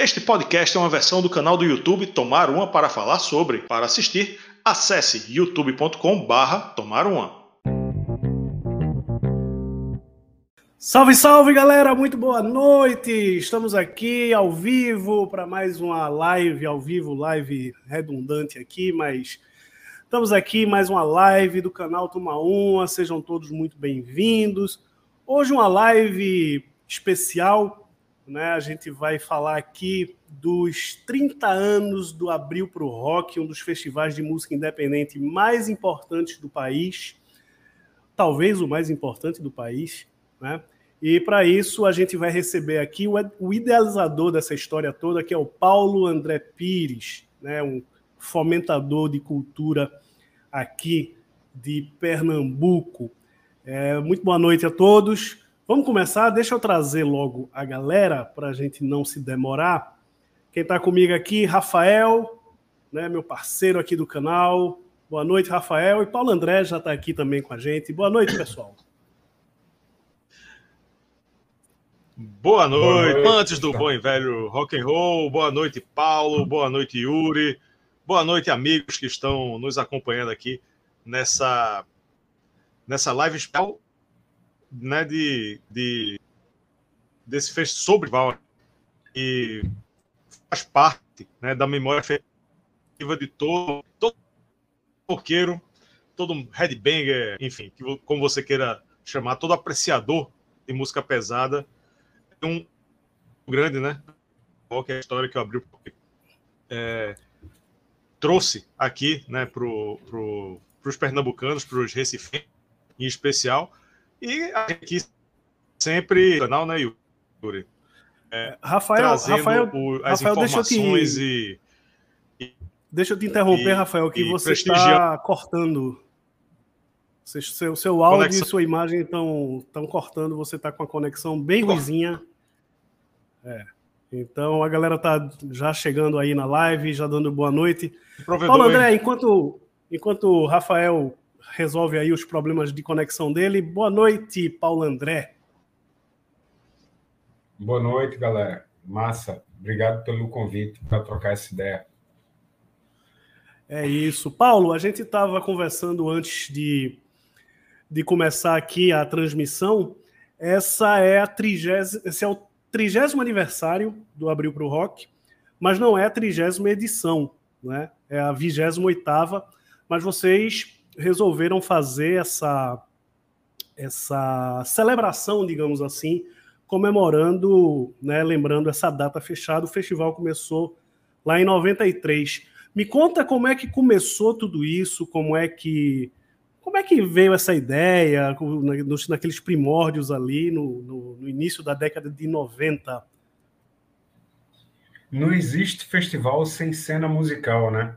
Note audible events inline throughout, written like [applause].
Este podcast é uma versão do canal do YouTube Tomar Uma para falar sobre. Para assistir, acesse youtube.com/barra Tomar Uma. Salve, salve, galera! Muito boa noite! Estamos aqui ao vivo para mais uma live ao vivo, live redundante aqui, mas estamos aqui mais uma live do canal Toma Uma. Sejam todos muito bem-vindos. Hoje uma live especial né? A gente vai falar aqui dos 30 anos do Abril para o Rock, um dos festivais de música independente mais importantes do país, talvez o mais importante do país. Né? E para isso a gente vai receber aqui o idealizador dessa história toda, que é o Paulo André Pires, né? um fomentador de cultura aqui de Pernambuco. É, muito boa noite a todos. Vamos começar? Deixa eu trazer logo a galera para a gente não se demorar. Quem está comigo aqui, Rafael, né, meu parceiro aqui do canal. Boa noite, Rafael. E Paulo André já está aqui também com a gente. Boa noite, pessoal. Boa noite, Boa noite. antes do bom e velho rock and roll. Boa noite, Paulo. Boa noite, Yuri. Boa noite, amigos que estão nos acompanhando aqui nessa nessa live especial né, de, de desse festival e faz parte né, da memória afetiva de todo, todo todo headbanger, enfim, como você queira chamar, todo apreciador de música pesada. É um grande, né? Qual é a história que eu abri é, trouxe aqui, né, para pro, os pernambucanos, para os recifenses em especial, e aqui sempre canal, né, Yuri? É, Rafael, Rafael, o, as Rafael, informações deixa eu te, e, deixa eu te interromper, e, Rafael, que você está cortando. Seu, seu áudio conexão. e sua imagem estão cortando, você está com a conexão bem ruizinha. É. Então a galera tá já chegando aí na live, já dando boa noite. Paulo André, enquanto, enquanto o Rafael resolve aí os problemas de conexão dele. Boa noite, Paulo André. Boa noite, galera. Massa. Obrigado pelo convite para trocar essa ideia. É isso. Paulo, a gente estava conversando antes de, de começar aqui a transmissão. Essa é a trigésima, esse é o trigésimo aniversário do Abril para o Rock, mas não é a trigésima edição, né? É a vigésima oitava. Mas vocês resolveram fazer essa, essa celebração, digamos assim, comemorando, né, lembrando essa data fechada. O festival começou lá em 93. Me conta como é que começou tudo isso, como é que como é que veio essa ideia, naqueles primórdios ali, no, no, no início da década de 90? Não existe festival sem cena musical, né?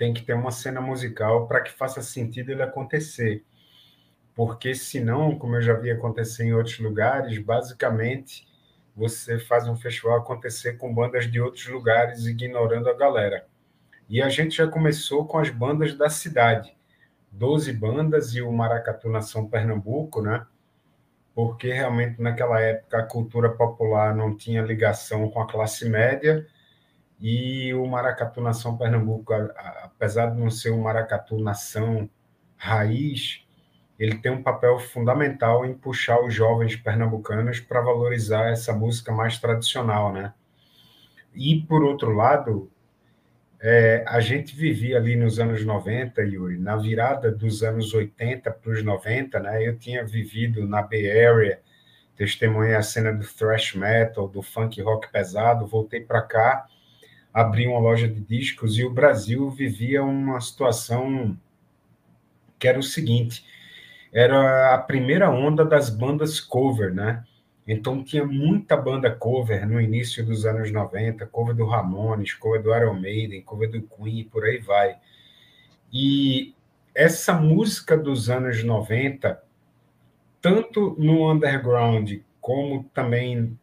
Tem que ter uma cena musical para que faça sentido ele acontecer. Porque senão, como eu já vi acontecer em outros lugares, basicamente você faz um festival acontecer com bandas de outros lugares ignorando a galera. E a gente já começou com as bandas da cidade. Doze bandas e o Maracatu Nação Pernambuco, né? Porque realmente naquela época a cultura popular não tinha ligação com a classe média, e o Maracatu Nação Pernambuco, apesar de não ser um Maracatu Nação raiz, ele tem um papel fundamental em puxar os jovens pernambucanos para valorizar essa música mais tradicional, né? E, por outro lado, é, a gente vivia ali nos anos 90, Yuri, na virada dos anos 80 para os 90, né? Eu tinha vivido na Bay Area, testemunhei a cena do thrash metal, do funk rock pesado, voltei para cá abrir uma loja de discos e o Brasil vivia uma situação que era o seguinte: era a primeira onda das bandas cover, né? Então tinha muita banda cover no início dos anos 90, cover do Ramones, cover do Iron Maiden, cover do Queen, por aí vai. E essa música dos anos 90, tanto no underground como também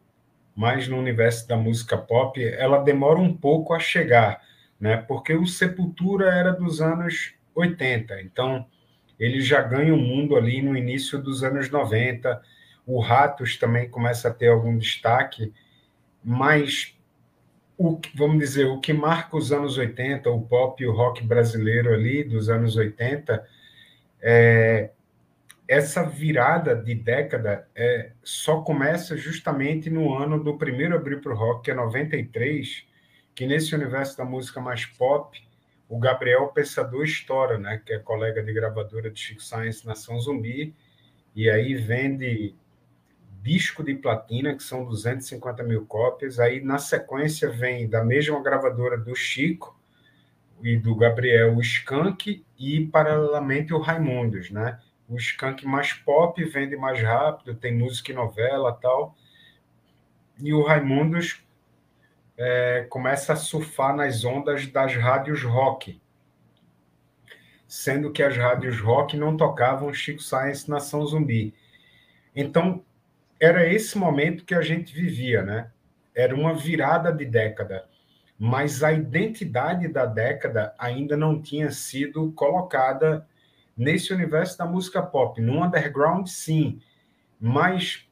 mas no universo da música pop, ela demora um pouco a chegar, né? Porque o Sepultura era dos anos 80, então ele já ganha o mundo ali no início dos anos 90. O Ratos também começa a ter algum destaque, mas o, vamos dizer, o que marca os anos 80, o pop e o rock brasileiro ali dos anos 80, é, essa virada de década é, só começa justamente no ano do primeiro abrir para o rock, que é 93, que nesse universo da música mais pop, o Gabriel Pensador estoura, né, que é colega de gravadora de Chico Science Nação Zumbi, e aí vende disco de platina, que são 250 mil cópias. Aí, na sequência, vem da mesma gravadora do Chico e do Gabriel o Skank e, paralelamente, o Raimundos, né? O Skank mais pop, vende mais rápido, tem música e novela tal. E o Raimundos é, começa a surfar nas ondas das rádios rock, sendo que as rádios rock não tocavam Chico Science Nação Zumbi. Então, era esse momento que a gente vivia, né? Era uma virada de década, mas a identidade da década ainda não tinha sido colocada nesse universo da música pop. No underground, sim, mas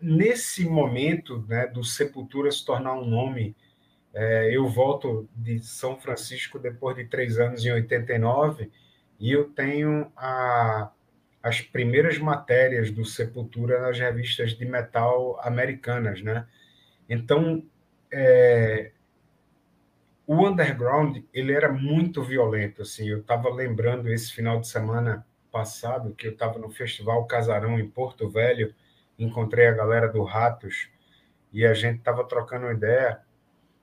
nesse momento né, do Sepultura se tornar um nome é, eu volto de São Francisco depois de três anos, em 89, e eu tenho a, as primeiras matérias do Sepultura nas revistas de metal americanas, né? Então, é, o underground ele era muito violento, assim. Eu estava lembrando esse final de semana passado que eu estava no Festival Casarão em Porto Velho, encontrei a galera do Ratos e a gente estava trocando ideia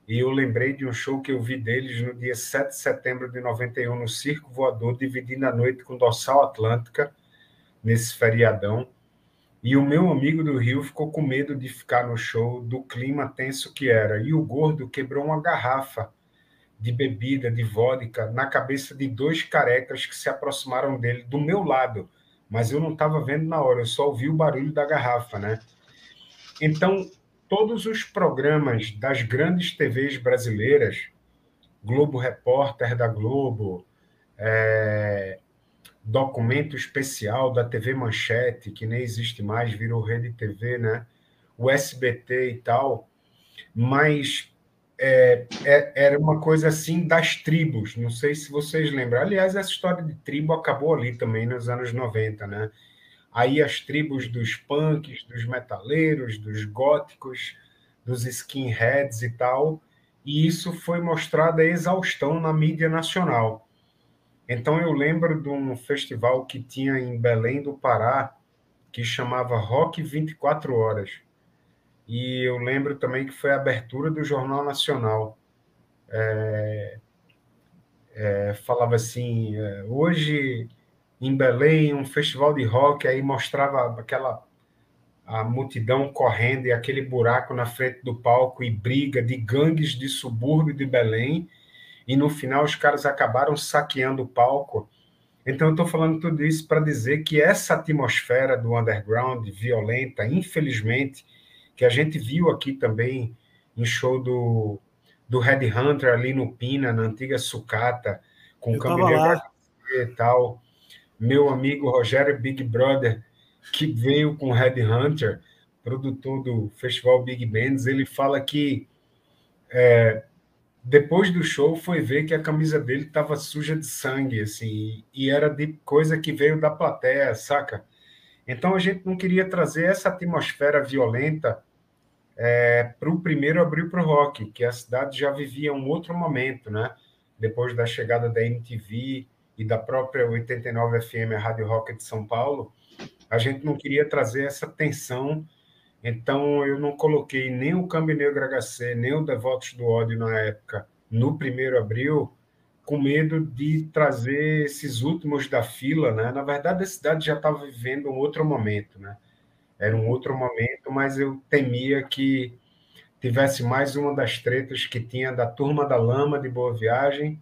e eu lembrei de um show que eu vi deles no dia 7 de setembro de 91, no Circo Voador, dividindo a noite com Dorsal Atlântica, nesse feriadão. E o meu amigo do Rio ficou com medo de ficar no show, do clima tenso que era. E o gordo quebrou uma garrafa de bebida, de vodka, na cabeça de dois carecas que se aproximaram dele, do meu lado. Mas eu não estava vendo na hora, eu só ouvi o barulho da garrafa, né? Então, todos os programas das grandes TVs brasileiras, Globo Repórter da Globo, é, documento especial da TV Manchete, que nem existe mais, virou Rede TV, né? O SBT e tal, mas é, é, era uma coisa assim das tribos, não sei se vocês lembram. Aliás, essa história de tribo acabou ali também nos anos 90, né? aí as tribos dos punks, dos metaleiros, dos góticos, dos skinheads e tal, e isso foi mostrado a exaustão na mídia nacional. Então eu lembro de um festival que tinha em Belém do Pará, que chamava Rock 24 Horas. E eu lembro também que foi a abertura do Jornal Nacional. É, é, falava assim: é, hoje em Belém, um festival de rock, aí mostrava aquela a multidão correndo e aquele buraco na frente do palco e briga de gangues de subúrbio de Belém, e no final os caras acabaram saqueando o palco. Então eu estou falando tudo isso para dizer que essa atmosfera do underground violenta, infelizmente, que a gente viu aqui também em show do, do Red Hunter ali no Pina, na antiga sucata, com o Camineiro e tal, meu amigo Rogério Big Brother, que veio com Red Hunter, produtor do Festival Big Bands, ele fala que é, depois do show foi ver que a camisa dele estava suja de sangue, assim, e era de coisa que veio da plateia, saca? Então a gente não queria trazer essa atmosfera violenta é, para o primeiro abrir para o rock, que a cidade já vivia um outro momento, né? Depois da chegada da MTV, e da própria 89 FM, a Rádio Rock de São Paulo, a gente não queria trazer essa tensão, então eu não coloquei nem o Câmbio Negro HC, nem o Devotos do Ódio na época, no primeiro abril, com medo de trazer esses últimos da fila, né? Na verdade, a cidade já estava vivendo um outro momento, né? Era um outro momento, mas eu temia que tivesse mais uma das tretas que tinha da Turma da Lama de Boa Viagem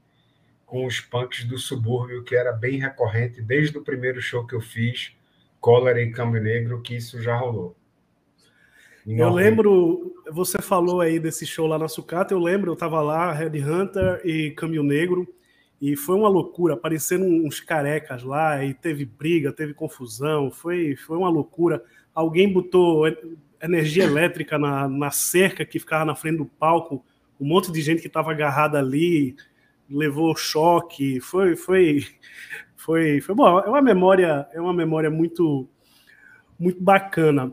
com os punks do subúrbio, que era bem recorrente desde o primeiro show que eu fiz, Cólera e Câmbio Negro, que isso já rolou. Eu lembro, você falou aí desse show lá na Sucata, eu lembro, eu estava lá, Red Hunter e Câmbio Negro, e foi uma loucura, apareceram uns carecas lá, e teve briga, teve confusão, foi, foi uma loucura. Alguém botou energia elétrica na, na cerca que ficava na frente do palco um monte de gente que estava agarrada ali levou choque, foi, foi, foi, foi bom. É uma memória, é uma memória muito, muito bacana.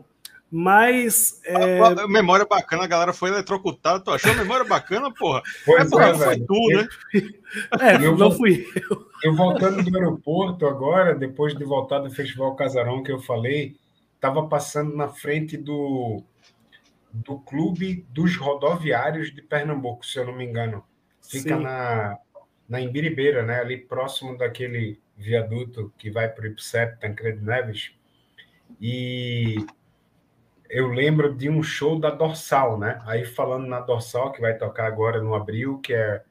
Mas. É... A, a, memória bacana, a galera foi eletrocutada. Tu achou a memória bacana, porra? Pois é, porra, é, foi tu, né? É, eu não fui eu. Eu voltando do aeroporto agora, depois de voltar do Festival Casarão que eu falei, estava passando na frente do, do Clube dos Rodoviários de Pernambuco, se eu não me engano. Fica na, na Imbiribeira, né? Ali próximo daquele viaduto que vai para o IPSEP, Tancredo Neves. E eu lembro de um show da Dorsal, né? Aí falando na Dorsal, que vai tocar agora no abril, que é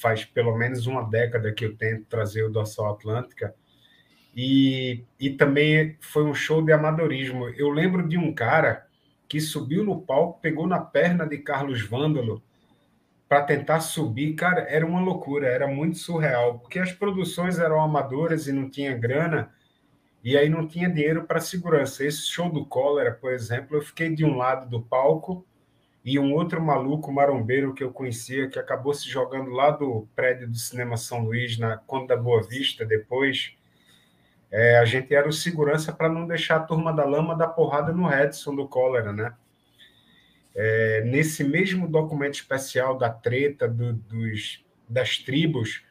faz pelo menos uma década que eu tento trazer o Dorsal Atlântica. E, e também foi um show de amadorismo. Eu lembro de um cara que subiu no palco, pegou na perna de Carlos Vândalo para tentar subir. Cara, era uma loucura, era muito surreal, porque as produções eram amadoras e não tinha grana e aí não tinha dinheiro para segurança. Esse show do cólera, por exemplo, eu fiquei de um lado do palco e um outro maluco marombeiro que eu conhecia, que acabou se jogando lá do prédio do Cinema São Luís, na Conta da Boa Vista, depois. É, a gente era o segurança para não deixar a turma da lama dar porrada no Redson do cólera, né? É, nesse mesmo documento especial da treta do, dos, das tribos,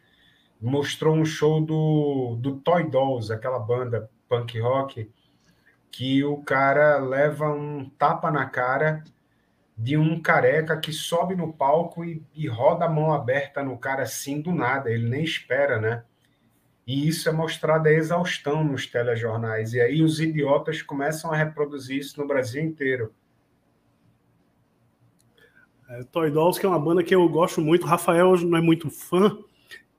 mostrou um show do, do Toy Dolls, aquela banda punk rock, que o cara leva um tapa na cara de um careca que sobe no palco e, e, roda a mão aberta no cara assim do nada, ele nem espera, né? E isso é mostrado a exaustão nos telejornais. E aí os idiotas começam a reproduzir isso no Brasil inteiro. É, Toy Dolls, que é uma banda que eu gosto muito. Rafael não é muito fã,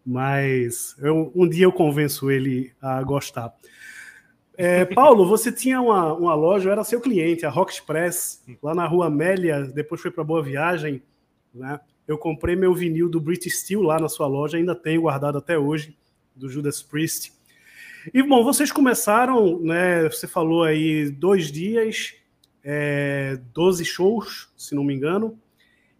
mas eu, um dia eu convenço ele a gostar. É, [laughs] Paulo, você tinha uma, uma loja, eu era seu cliente, a Rock Express, lá na rua Amélia, depois foi para Boa Viagem. Né? Eu comprei meu vinil do British Steel lá na sua loja, ainda tenho guardado até hoje, do Judas Priest. E, bom, vocês começaram, né, você falou aí, dois dias, é, 12 shows, se não me engano.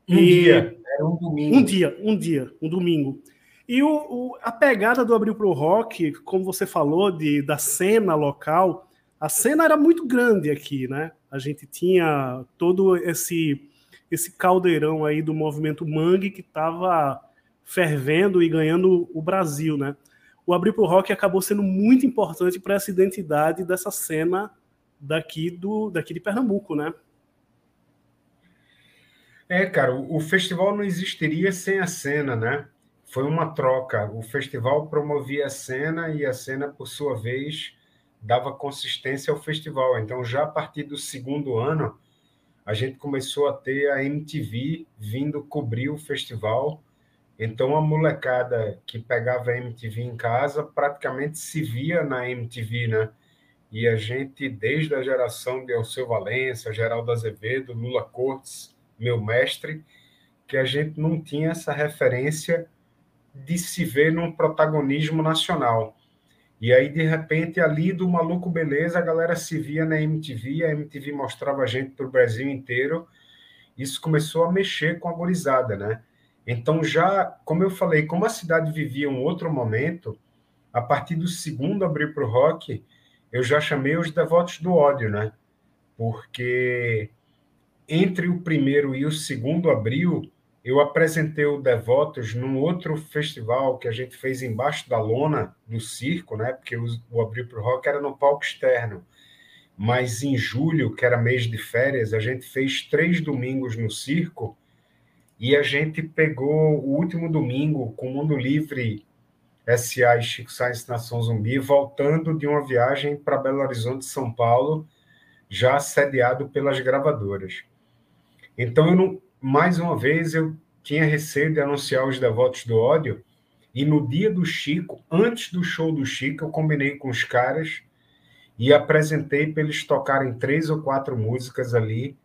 Um e... dia, era um domingo. Um dia, um dia, um domingo. E o, o, a pegada do Abril pro Rock, como você falou, de, da cena local, a cena era muito grande aqui, né? A gente tinha todo esse, esse caldeirão aí do movimento Mangue que estava fervendo e ganhando o Brasil, né? O Abril pro Rock acabou sendo muito importante para essa identidade dessa cena daqui, do, daqui de Pernambuco, né? É, cara, o, o festival não existiria sem a cena, né? foi uma troca. O festival promovia a cena e a cena, por sua vez, dava consistência ao festival. Então, já a partir do segundo ano, a gente começou a ter a MTV vindo cobrir o festival. Então, a molecada que pegava MTV em casa praticamente se via na MTV, né? E a gente, desde a geração de Alceu Valença, Geraldo Azevedo, Lula Cortes, meu mestre, que a gente não tinha essa referência de se ver num protagonismo nacional. E aí, de repente, ali do Maluco Beleza, a galera se via na MTV, a MTV mostrava a gente para o Brasil inteiro. Isso começou a mexer com a gorizada, né? Então, já, como eu falei, como a cidade vivia um outro momento, a partir do segundo abrir para o rock, eu já chamei os devotos do ódio, né? Porque entre o primeiro e o segundo abril, eu apresentei o Devotos num outro festival que a gente fez embaixo da lona do circo, né? Porque o, o Abril para o Rock era no palco externo. Mas em julho, que era mês de férias, a gente fez três domingos no circo e a gente pegou o último domingo com o Mundo Livre SA e Chico Science Nação Zumbi, voltando de uma viagem para Belo Horizonte, São Paulo, já assediado pelas gravadoras. Então, não, mais uma vez, eu tinha receio de anunciar os Devotos do Ódio, e no dia do Chico, antes do show do Chico, eu combinei com os caras e apresentei para eles tocarem três ou quatro músicas ali,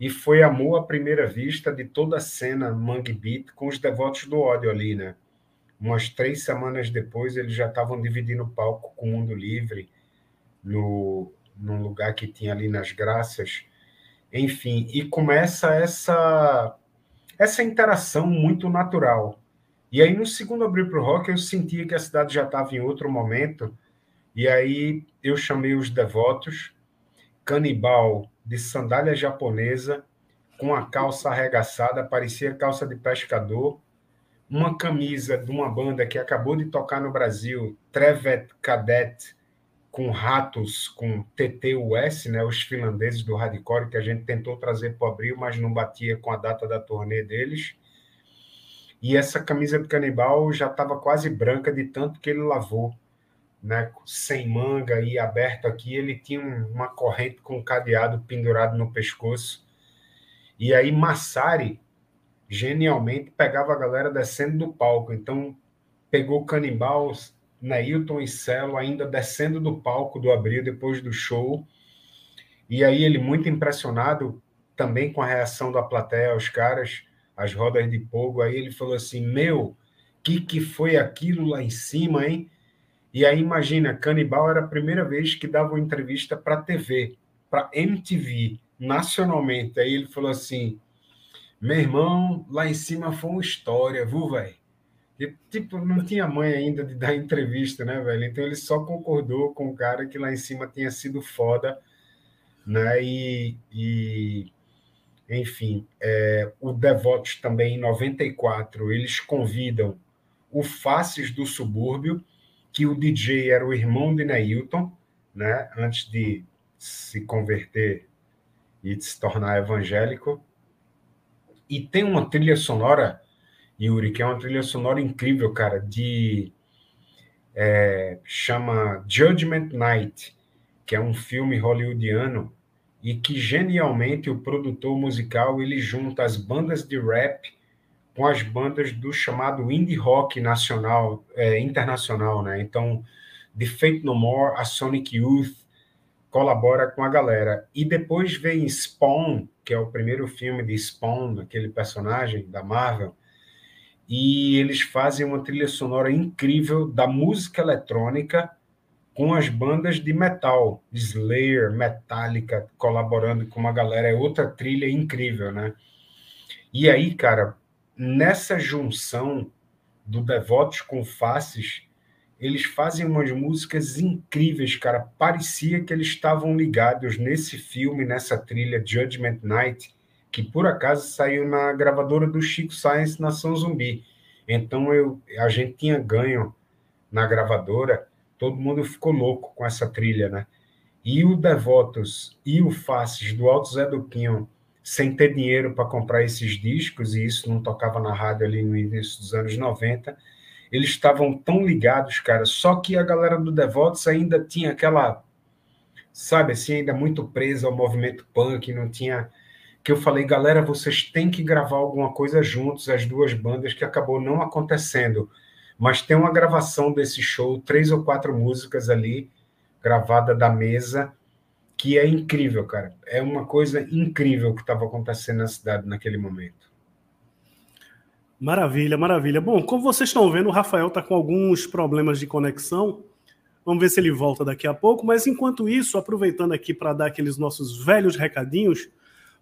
e foi amor à primeira vista de toda a cena Mangue Beat com os Devotos do Ódio ali, né? Umas três semanas depois, eles já estavam dividindo o palco com o Mundo Livre, no, num lugar que tinha ali nas Graças, enfim, e começa essa essa interação muito natural. E aí, no segundo Abril para o Rock, eu sentia que a cidade já estava em outro momento, e aí eu chamei os devotos, canibal de sandália japonesa, com a calça arregaçada, parecia calça de pescador, uma camisa de uma banda que acabou de tocar no Brasil, Trevet Cadet, com ratos, com TTUS, né, os finlandeses do hardcore, que a gente tentou trazer para abril, mas não batia com a data da turnê deles. E essa camisa de canibal já estava quase branca de tanto que ele lavou, né, sem manga e aberto aqui. Ele tinha uma corrente com um cadeado pendurado no pescoço. E aí Massari, genialmente, pegava a galera descendo do palco. Então, pegou canibal, Neilton e Celo ainda descendo do palco do Abril depois do show. E aí ele muito impressionado também com a reação da plateia aos caras, as rodas de fogo, aí ele falou assim: "Meu, que que foi aquilo lá em cima, hein?" E aí imagina, Canibal era a primeira vez que dava uma entrevista para TV, para MTV nacionalmente. Aí ele falou assim: meu irmão, lá em cima foi uma história, viu, velho? Tipo, não tinha mãe ainda de dar entrevista, né, velho? Então ele só concordou com o cara que lá em cima tinha sido foda, né? E, e enfim, é, o Devotos também, em 94, eles convidam o Faces do Subúrbio, que o DJ era o irmão de Neilton, né? Antes de se converter e de se tornar evangélico. E tem uma trilha sonora, Yuri, que é uma trilha sonora incrível, cara, de. É, chama Judgment Night, que é um filme hollywoodiano e que genialmente o produtor musical ele junta as bandas de rap com as bandas do chamado indie rock nacional, é, internacional, né? Então, The Fate No More, a Sonic Youth, colabora com a galera. E depois vem Spawn, que é o primeiro filme de Spawn, aquele personagem da Marvel, e eles fazem uma trilha sonora incrível da música eletrônica com as bandas de metal, Slayer, Metallica, colaborando com uma galera, é outra trilha incrível, né? E aí, cara, nessa junção do Devotos com Faces, eles fazem umas músicas incríveis, cara. Parecia que eles estavam ligados nesse filme, nessa trilha Judgment Night, que por acaso saiu na gravadora do Chico Science Nação Zumbi. Então eu, a gente tinha ganho na gravadora, todo mundo ficou louco com essa trilha, né? E o Devotos e o Faces do Alto Zé do sem ter dinheiro para comprar esses discos, e isso não tocava na rádio ali no início dos anos 90, eles estavam tão ligados, cara. Só que a galera do Devotos ainda tinha aquela, sabe, assim, ainda muito presa ao movimento punk, não tinha. Que eu falei, galera, vocês têm que gravar alguma coisa juntos, as duas bandas, que acabou não acontecendo. Mas tem uma gravação desse show, três ou quatro músicas ali, gravada da mesa, que é incrível, cara. É uma coisa incrível que estava acontecendo na cidade naquele momento. Maravilha, maravilha. Bom, como vocês estão vendo, o Rafael está com alguns problemas de conexão. Vamos ver se ele volta daqui a pouco. Mas enquanto isso, aproveitando aqui para dar aqueles nossos velhos recadinhos,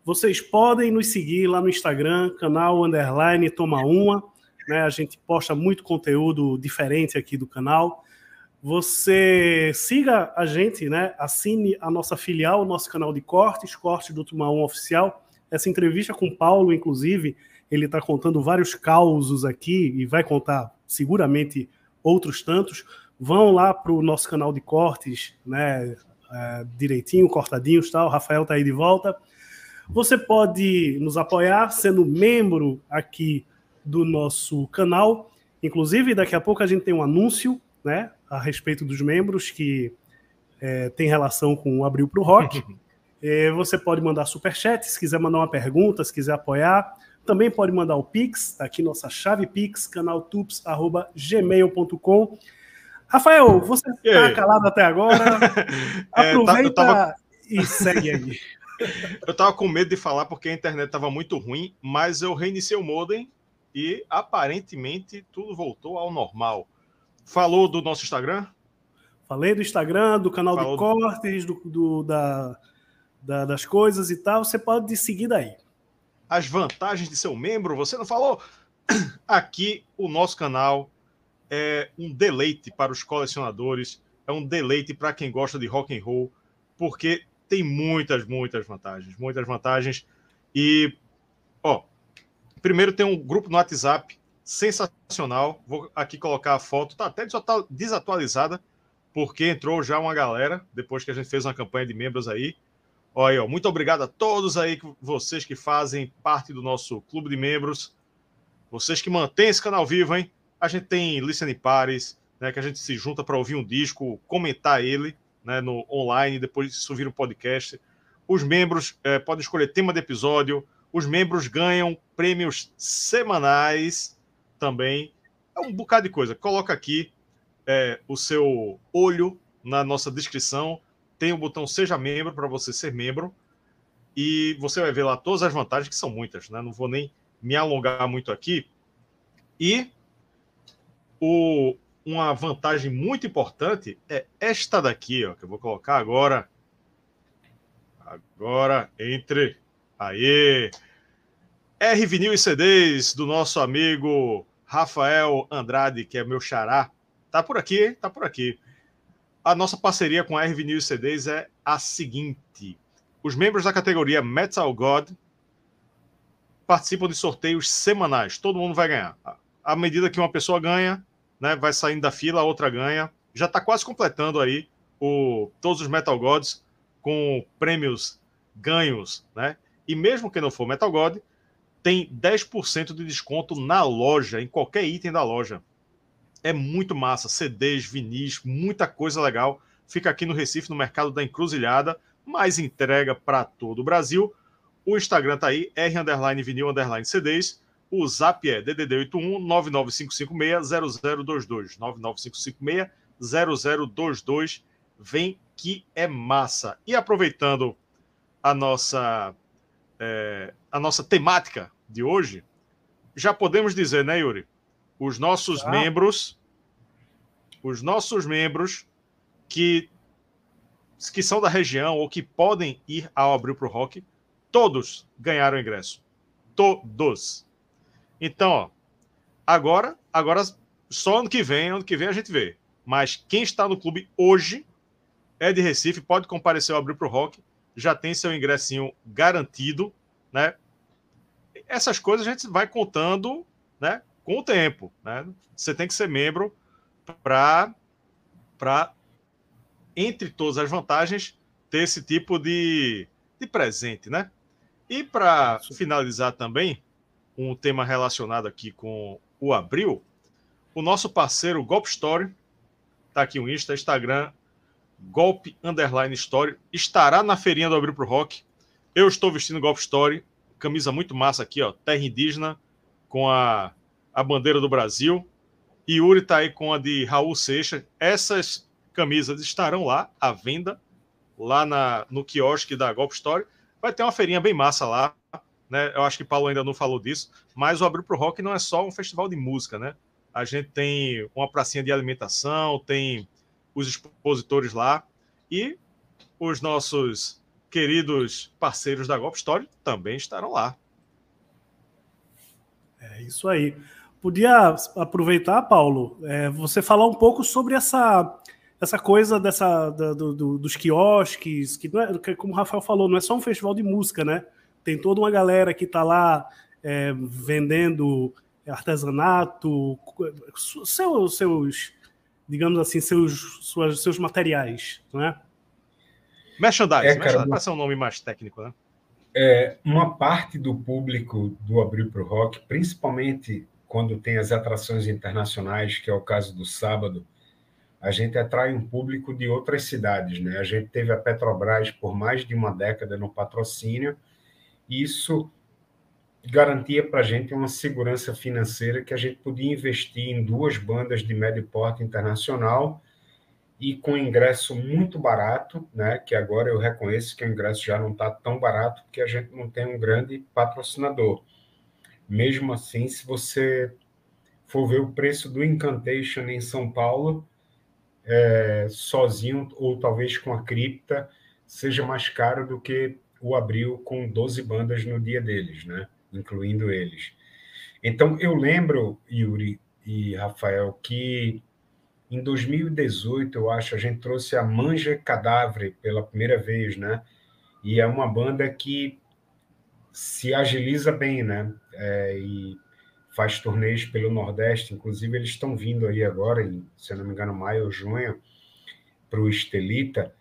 vocês podem nos seguir lá no Instagram, canal underline Toma Uma. Né? A gente posta muito conteúdo diferente aqui do canal. Você siga a gente, né? Assine a nossa filial, o nosso canal de cortes, cortes do Toma Uma Oficial. Essa entrevista com o Paulo, inclusive, ele está contando vários causos aqui e vai contar seguramente outros tantos. Vão lá para o nosso canal de cortes, né? É, direitinho, cortadinhos, tal. O Rafael está aí de volta. Você pode nos apoiar sendo membro aqui do nosso canal. Inclusive, daqui a pouco a gente tem um anúncio, né, a respeito dos membros que é, tem relação com o Abril para o Rock. [laughs] é, você pode mandar superchat, se quiser mandar uma pergunta, se quiser apoiar. Também pode mandar o Pix, tá aqui nossa chave Pix, canaltups.gmail.com. Rafael, você está calado até agora. Aproveita [laughs] é, tá, tava... [laughs] e segue aí. Eu estava com medo de falar porque a internet estava muito ruim, mas eu reiniciei o modem e aparentemente tudo voltou ao normal. Falou do nosso Instagram? Falei do Instagram, do canal Falou de cortes, do, do da, da, das coisas e tal. Você pode seguir daí. as vantagens de ser um membro, você não falou? [clears throat] Aqui o nosso canal é um deleite para os colecionadores, é um deleite para quem gosta de rock and roll, porque tem muitas, muitas vantagens, muitas vantagens. E, ó, primeiro tem um grupo no WhatsApp sensacional. Vou aqui colocar a foto, tá até desatualizada, porque entrou já uma galera depois que a gente fez uma campanha de membros aí. Olha ó, muito obrigado a todos aí, vocês que fazem parte do nosso clube de membros, vocês que mantêm esse canal vivo, hein? A gente tem listening parties, né, que a gente se junta para ouvir um disco, comentar ele, né, no online, depois isso vira um podcast. Os membros é, podem escolher tema de episódio, os membros ganham prêmios semanais também. É um bocado de coisa. Coloca aqui é, o seu olho na nossa descrição. Tem o botão Seja Membro para você ser membro. E você vai ver lá todas as vantagens, que são muitas, né? Não vou nem me alongar muito aqui. E o, uma vantagem muito importante é esta daqui, ó, que eu vou colocar agora. Agora, entre. Aê! R Vinil e CDs do nosso amigo Rafael Andrade, que é meu xará. Tá por aqui, tá por aqui. A nossa parceria com a R Vinil e CDs é a seguinte: os membros da categoria Metal God participam de sorteios semanais. Todo mundo vai ganhar. À medida que uma pessoa ganha, né, vai saindo da fila, a outra ganha. Já está quase completando aí o, todos os Metal Gods com prêmios ganhos, né? E mesmo que não for Metal God, tem 10% de desconto na loja, em qualquer item da loja. É muito massa, CDs, vinis, muita coisa legal. Fica aqui no Recife, no mercado da Encruzilhada, mais entrega para todo o Brasil. O Instagram tá aí, R underline vinil underline CDs. O Zap é DDD81 99556 0022. 0022. Vem que é massa. E aproveitando a nossa, é, a nossa temática de hoje, já podemos dizer, né, Yuri? Os nossos ah. membros, os nossos membros que, que são da região ou que podem ir ao Abril para o Rock, Todos ganharam ingresso. Todos. Então, ó, agora, agora só ano que vem, ano que vem a gente vê. Mas quem está no clube hoje é de Recife, pode comparecer ao Abril para o Rock, já tem seu ingressinho garantido, né? Essas coisas a gente vai contando, né? Com o tempo, né? Você tem que ser membro para para entre todas as vantagens ter esse tipo de, de presente, né? E para finalizar também, um tema relacionado aqui com o Abril, o nosso parceiro Golpe Story, tá aqui o Insta, Instagram, Golpe Underline Story, estará na feirinha do Abril pro Rock. Eu estou vestindo Golpe Story, camisa muito massa aqui, ó, terra indígena, com a, a bandeira do Brasil. E Yuri tá aí com a de Raul Seixas. Essas camisas estarão lá à venda, lá na, no quiosque da Golpe Story. Vai ter uma feirinha bem massa lá, né? Eu acho que Paulo ainda não falou disso, mas o Abril pro Rock não é só um festival de música, né? A gente tem uma pracinha de alimentação, tem os expositores lá e os nossos queridos parceiros da Golf Story também estarão lá. É isso aí. Podia aproveitar, Paulo, é, você falar um pouco sobre essa essa coisa dessa da, do, do, dos quiosques, que, é, como o Rafael falou, não é só um festival de música, né? Tem toda uma galera que está lá é, vendendo artesanato, seus, seus, digamos assim, seus, suas, seus materiais, não é? Merchandise, é, cara, merchandise ser um nome mais técnico, né? É, uma parte do público do Abril para o Rock, principalmente quando tem as atrações internacionais, que é o caso do sábado, a gente atrai um público de outras cidades. Né? A gente teve a Petrobras por mais de uma década no patrocínio, e isso garantia para a gente uma segurança financeira que a gente podia investir em duas bandas de médio porte internacional e com ingresso muito barato, né? que agora eu reconheço que o ingresso já não está tão barato porque a gente não tem um grande patrocinador. Mesmo assim, se você for ver o preço do Incantation em São Paulo, é, sozinho ou talvez com a cripta seja mais caro do que o abril com 12 bandas no dia deles, né? incluindo eles. Então, eu lembro, Yuri e Rafael, que em 2018, eu acho, a gente trouxe a Manja Cadáver pela primeira vez, né? E é uma banda que se agiliza bem, né? É, e faz turnês pelo Nordeste, inclusive eles estão vindo aí agora, em, se eu não me engano, maio ou junho, para o Estelita,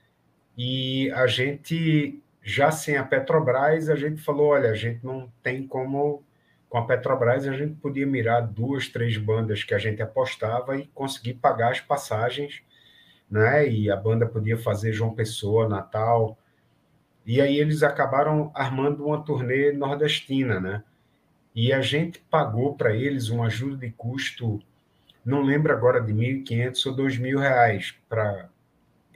e a gente, já sem a Petrobras, a gente falou, olha, a gente não tem como com a Petrobras, a gente podia mirar duas, três bandas que a gente apostava e conseguir pagar as passagens, né? E a banda podia fazer João Pessoa, Natal. E aí eles acabaram armando uma turnê nordestina, né? E a gente pagou para eles uma ajuda de custo, não lembro agora de 1.500 ou 2.000 reais para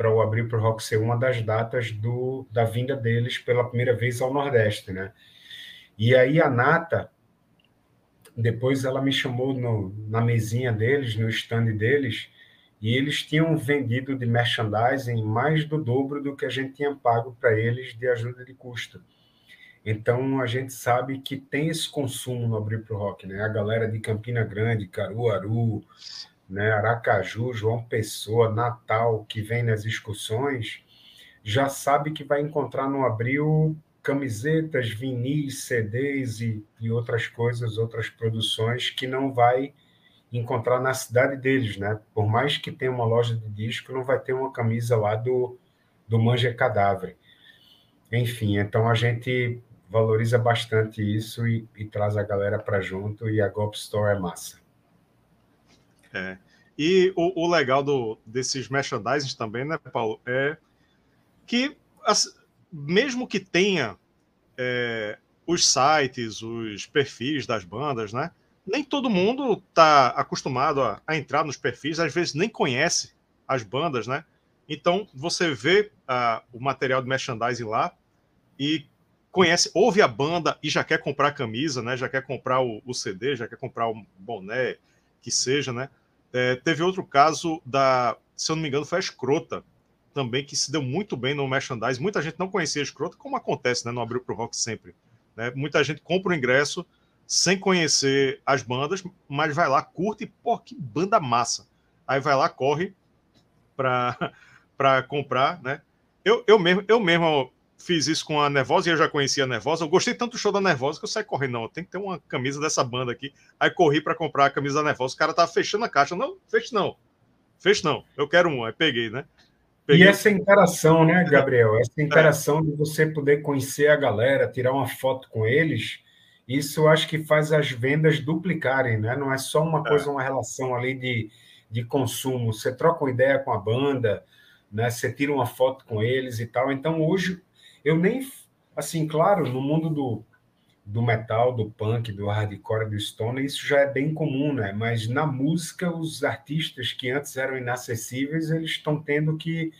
para o Abril para o Rock ser uma das datas do, da vinda deles pela primeira vez ao Nordeste, né? E aí a Nata, depois ela me chamou no, na mesinha deles, no stand deles, e eles tinham vendido de merchandising mais do dobro do que a gente tinha pago para eles de ajuda de custo. Então a gente sabe que tem esse consumo no Abril para o Rock, né? A galera de Campina Grande, Caruaru, né? Aracaju, João Pessoa, Natal, que vem nas excursões, já sabe que vai encontrar no Abril camisetas, vinis, CDs e, e outras coisas, outras produções que não vai encontrar na cidade deles, né? Por mais que tenha uma loja de disco, não vai ter uma camisa lá do, do Manja Cadáver. Enfim, então a gente valoriza bastante isso e, e traz a galera para junto e a Gop Store é massa. É. E o, o legal do, desses merchandising também, né, Paulo, é que mesmo que tenha é, os sites, os perfis das bandas, né? Nem todo mundo está acostumado a, a, entrar nos perfis, às vezes nem conhece as bandas, né? Então você vê uh, o material de merchandising lá e conhece, ouve a banda e já quer comprar a camisa, né? Já quer comprar o, o CD, já quer comprar o boné, que seja, né? É, teve outro caso da, se eu não me engano, foi a Escrota, também que se deu muito bem no merchandising. Muita gente não conhecia a Escrota, como acontece né, no Abril pro Rock sempre. Né? Muita gente compra o ingresso sem conhecer as bandas, mas vai lá, curte e, pô, que banda massa. Aí vai lá, corre para [laughs] comprar, né? Eu, eu, mesmo, eu mesmo fiz isso com a Nervosa e eu já conhecia a Nervosa. Eu gostei tanto do show da Nervosa que eu saí correndo. Não, tem que ter uma camisa dessa banda aqui. Aí corri para comprar a camisa da Nervosa. O cara tava fechando a caixa. Não, feche não. Feche não. Eu quero um. Aí peguei, né? Peguei... E essa interação, né, Gabriel? Essa é. interação é. de você poder conhecer a galera, tirar uma foto com eles, isso eu acho que faz as vendas duplicarem, né? Não é só uma coisa, é. uma relação ali de, de consumo. Você troca uma ideia com a banda, né? Você tira uma foto com eles e tal. Então, hoje, eu nem... Assim, claro, no mundo do, do metal, do punk, do hardcore, do stoner, isso já é bem comum, né? Mas na música, os artistas que antes eram inacessíveis, eles estão tendo que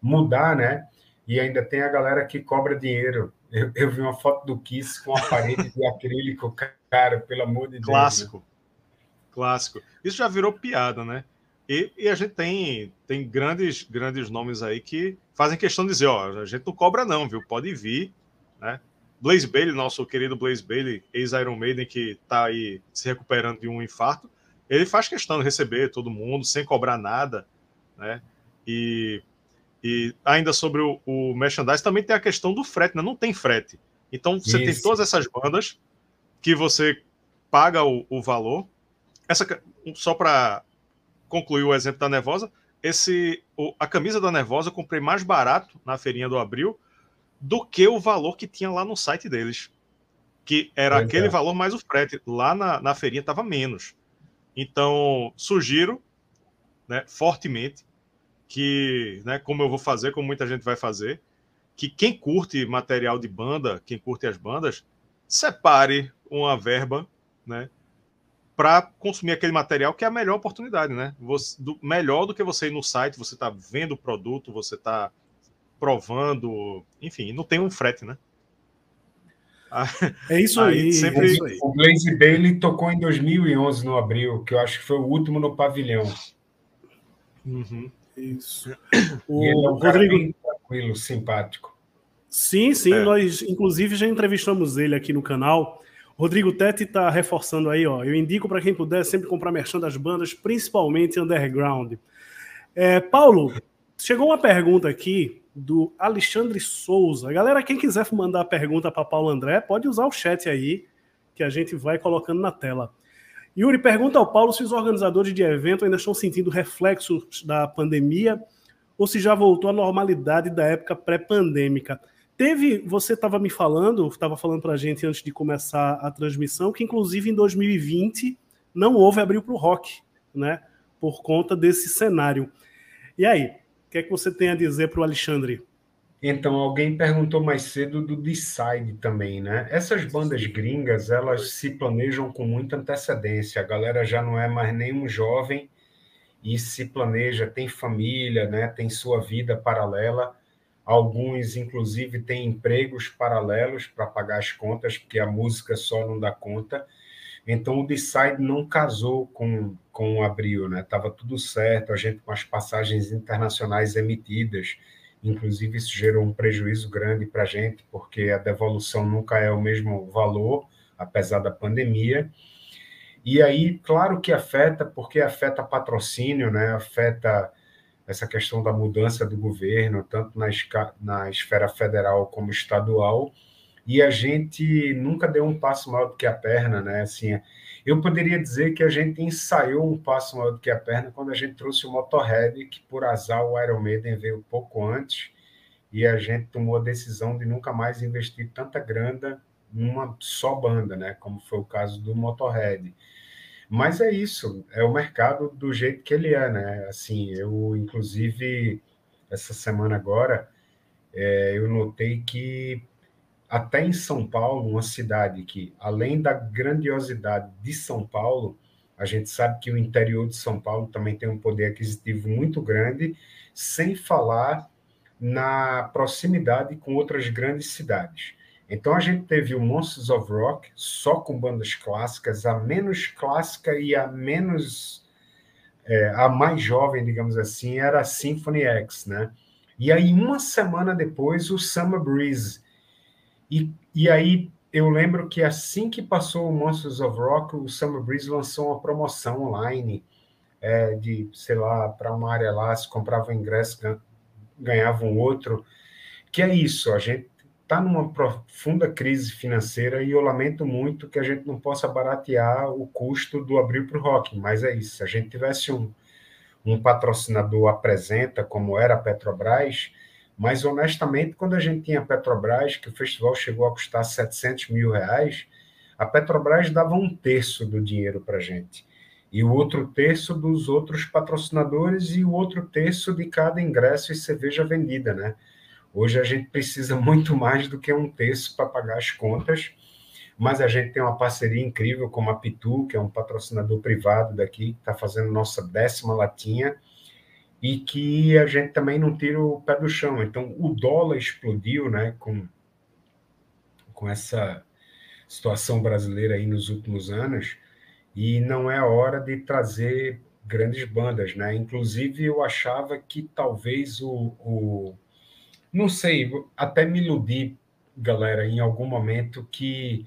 mudar, né? E ainda tem a galera que cobra dinheiro. Eu, eu vi uma foto do Kiss com a parede de acrílico, cara, pelo amor de Deus. Clássico. Né? Clássico. Isso já virou piada, né? E, e, a gente tem, tem grandes, grandes nomes aí que fazem questão de dizer, ó, a gente não cobra não, viu? Pode vir, né? Blaze Bailey, nosso querido Blaze Bailey, ex-Iron Maiden, que está aí se recuperando de um infarto, ele faz questão de receber todo mundo sem cobrar nada, né? E, e ainda sobre o, o merchandising, também tem a questão do frete, né? Não tem frete. Então você Isso. tem todas essas bandas que você paga o, o valor. Essa, só para concluir o exemplo da Nervosa, esse, a camisa da Nervosa eu comprei mais barato na feirinha do Abril do que o valor que tinha lá no site deles. Que era pois aquele é. valor mais o frete. Lá na, na feirinha estava menos. Então, sugiro né, fortemente que, né, como eu vou fazer, como muita gente vai fazer, que quem curte material de banda, quem curte as bandas, separe uma verba, né, para consumir aquele material que é a melhor oportunidade, né? Você, do, melhor do que você ir no site, você está vendo o produto, você está provando, enfim, não tem um frete, né? É isso aí. aí sempre... É isso aí. O Blaze Bailey tocou em 2011 no Abril, que eu acho que foi o último no pavilhão. Uhum. Isso. O é um Rodrigo tranquilo, simpático. Sim, sim, é. nós inclusive já entrevistamos ele aqui no canal. Rodrigo Tete está reforçando aí, ó. Eu indico para quem puder sempre comprar merchan das bandas, principalmente underground. É, Paulo, chegou uma pergunta aqui do Alexandre Souza. Galera, quem quiser mandar pergunta para Paulo André, pode usar o chat aí, que a gente vai colocando na tela. Yuri pergunta ao Paulo se os organizadores de evento ainda estão sentindo reflexos da pandemia ou se já voltou à normalidade da época pré-pandêmica. Teve, você estava me falando, estava falando para a gente antes de começar a transmissão, que inclusive em 2020 não houve abril para o rock, né? Por conta desse cenário. E aí, que é que você tem a dizer para o Alexandre? Então, alguém perguntou mais cedo do Decide também, né? Essas bandas gringas, elas se planejam com muita antecedência. A galera já não é mais nenhum jovem e se planeja, tem família, né? Tem sua vida paralela. Alguns, inclusive, têm empregos paralelos para pagar as contas, porque a música só não dá conta. Então, o Decide não casou com, com o Abril, né? Tava tudo certo, a gente com as passagens internacionais emitidas Inclusive, isso gerou um prejuízo grande para a gente, porque a devolução nunca é o mesmo valor, apesar da pandemia. E aí, claro que afeta, porque afeta patrocínio, né? afeta essa questão da mudança do governo, tanto na, na esfera federal como estadual, e a gente nunca deu um passo maior do que a perna, né? Assim, eu poderia dizer que a gente ensaiou um passo maior do que a perna quando a gente trouxe o Motorhead, que por azar o Iron Maiden veio pouco antes, e a gente tomou a decisão de nunca mais investir tanta grana numa só banda, né? Como foi o caso do Motorhead. Mas é isso, é o mercado do jeito que ele é, né? Assim, eu inclusive essa semana agora é, eu notei que até em São Paulo, uma cidade que, além da grandiosidade de São Paulo, a gente sabe que o interior de São Paulo também tem um poder aquisitivo muito grande, sem falar na proximidade com outras grandes cidades. Então a gente teve o Monsters of Rock só com bandas clássicas, a menos clássica e a menos é, a mais jovem, digamos assim, era a Symphony X, né? E aí uma semana depois o Summer Breeze e, e aí eu lembro que assim que passou o Monsters of Rock, o Summer Breeze lançou uma promoção online é, de, sei lá, para uma área lá, se comprava um ingresso, ganhava um outro. Que é isso, a gente está numa profunda crise financeira e eu lamento muito que a gente não possa baratear o custo do Abril para o Rock, mas é isso. Se a gente tivesse um, um patrocinador apresenta, como era a Petrobras, mas, honestamente, quando a gente tinha a Petrobras, que o festival chegou a custar 700 mil reais, a Petrobras dava um terço do dinheiro para a gente. E o outro terço dos outros patrocinadores e o outro terço de cada ingresso e cerveja vendida, né? Hoje a gente precisa [laughs] muito mais do que um terço para pagar as contas, mas a gente tem uma parceria incrível com a Pitu, que é um patrocinador privado daqui, que está fazendo nossa décima latinha, e que a gente também não tira o pé do chão. Então, o dólar explodiu né, com, com essa situação brasileira aí nos últimos anos, e não é hora de trazer grandes bandas, né? Inclusive, eu achava que talvez o, o não sei, até me iludi, galera, em algum momento que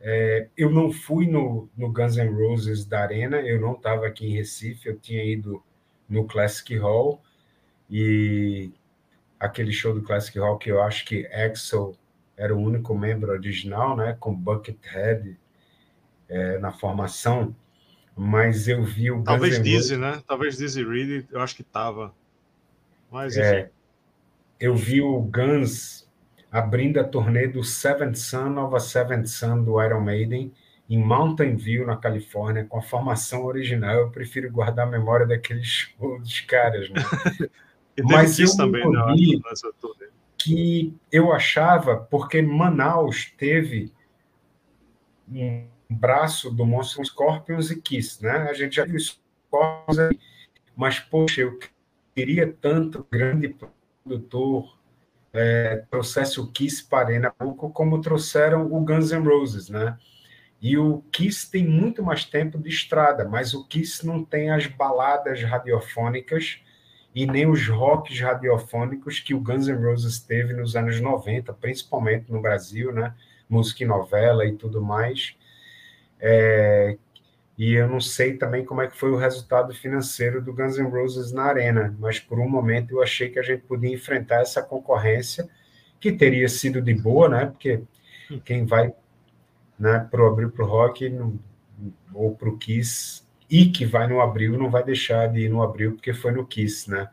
é, eu não fui no, no Guns N' Roses da Arena, eu não estava aqui em Recife, eu tinha ido no Classic Hall e aquele show do Classic Hall que eu acho que Axel era o único membro original, né, com Buckethead é, na formação, mas eu vi o Talvez Guns Dizzy, né? Talvez Dizzy Reed, eu acho que tava. Mas é, enfim. É, eu vi o Guns abrindo a turnê do Seventh Son of a Seventh Son do Iron Maiden em Mountain View, na Califórnia, com a formação original. Eu prefiro guardar a memória daqueles [laughs] shows dos caras, né? [laughs] Mas eu também, né, que eu achava, porque Manaus teve um braço do Monstro Scorpions e Kiss, né? A gente já viu Scorpions mas, poxa, eu queria tanto grande produtor é, trouxesse o Kiss para Arena como trouxeram o Guns N' Roses, né? E o Kiss tem muito mais tempo de estrada, mas o Kiss não tem as baladas radiofônicas e nem os rocks radiofônicos que o Guns N' Roses teve nos anos 90, principalmente no Brasil, né? Música e novela e tudo mais. É, e eu não sei também como é que foi o resultado financeiro do Guns N' Roses na arena, mas por um momento eu achei que a gente podia enfrentar essa concorrência, que teria sido de boa, né? Porque quem vai né, para o Abril para o Rock ou para o Kiss e que vai no Abril não vai deixar de ir no Abril porque foi no Kiss, né?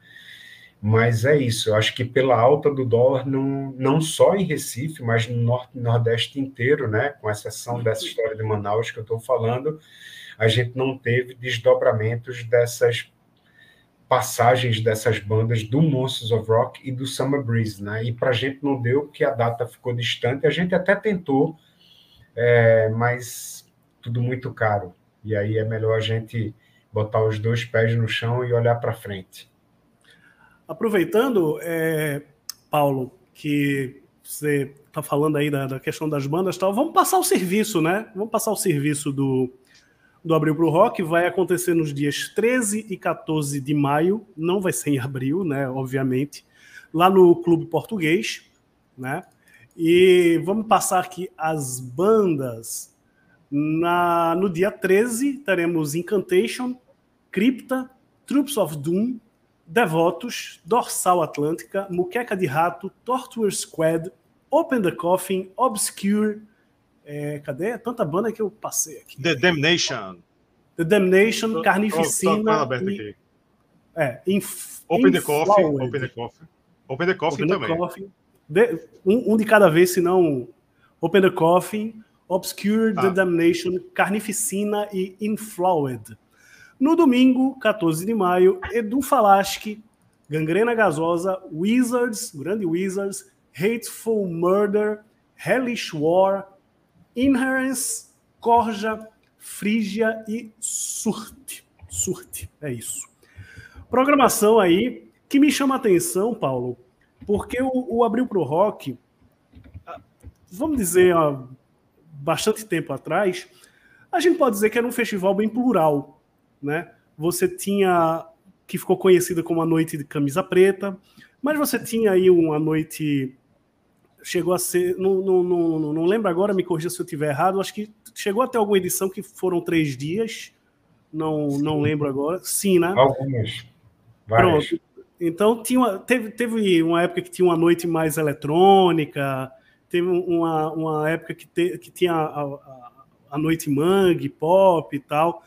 Mas é isso, eu acho que pela alta do dólar, não, não só em Recife, mas no Norte Nordeste inteiro, né? Com exceção dessa história de Manaus que eu estou falando, a gente não teve desdobramentos dessas passagens dessas bandas do Monsters of Rock e do Summer Breeze, né? E para a gente não deu porque a data ficou distante. A gente até tentou, é, mas tudo muito caro. E aí é melhor a gente botar os dois pés no chão e olhar para frente. Aproveitando, é, Paulo, que você está falando aí da, da, questão das bandas tal, vamos passar o serviço, né? Vamos passar o serviço do, do Abril para o Rock. Vai acontecer nos dias 13 e 14 de maio, não vai ser em abril, né? Obviamente, lá no Clube Português, né? E vamos passar aqui as bandas. Na, no dia 13, teremos Incantation, Crypta, Troops of Doom, Devotos, Dorsal Atlântica, Muqueca de Rato, Torture Squad, Open the Coffin, Obscure. É, cadê? Tanta banda que eu passei aqui. The Damnation. The Damnation, Carnificina. Tô, tô, tô e, é, inf, Open the Coffin. Open the Coffin. Open the Coffin Open também. The coffin. De, um, um, de cada vez, senão. Open the Coffin, Obscure, ah. The Damnation, Carnificina e Inflowed. No domingo, 14 de maio, Edu Falaschi, Gangrena Gasosa, Wizards, grande Wizards, Hateful Murder, Hellish War, Inherence, Corja, Frígia e Surte. Surte, é isso. Programação aí que me chama a atenção, Paulo, porque o, o Abril pro Rock, vamos dizer, há bastante tempo atrás, a gente pode dizer que era um festival bem plural né? Você tinha que ficou conhecida como a noite de camisa preta, mas você tinha aí uma noite chegou a ser, não, não, não, não lembro agora, me corrija se eu estiver errado, acho que chegou até alguma edição que foram três dias, não, não lembro agora. Sim, né? Algumas. Várias. Pronto. Então tinha uma, teve, teve uma época que tinha uma noite mais eletrônica, teve uma, uma época que, te, que tinha a, a, a noite mangue, pop e tal.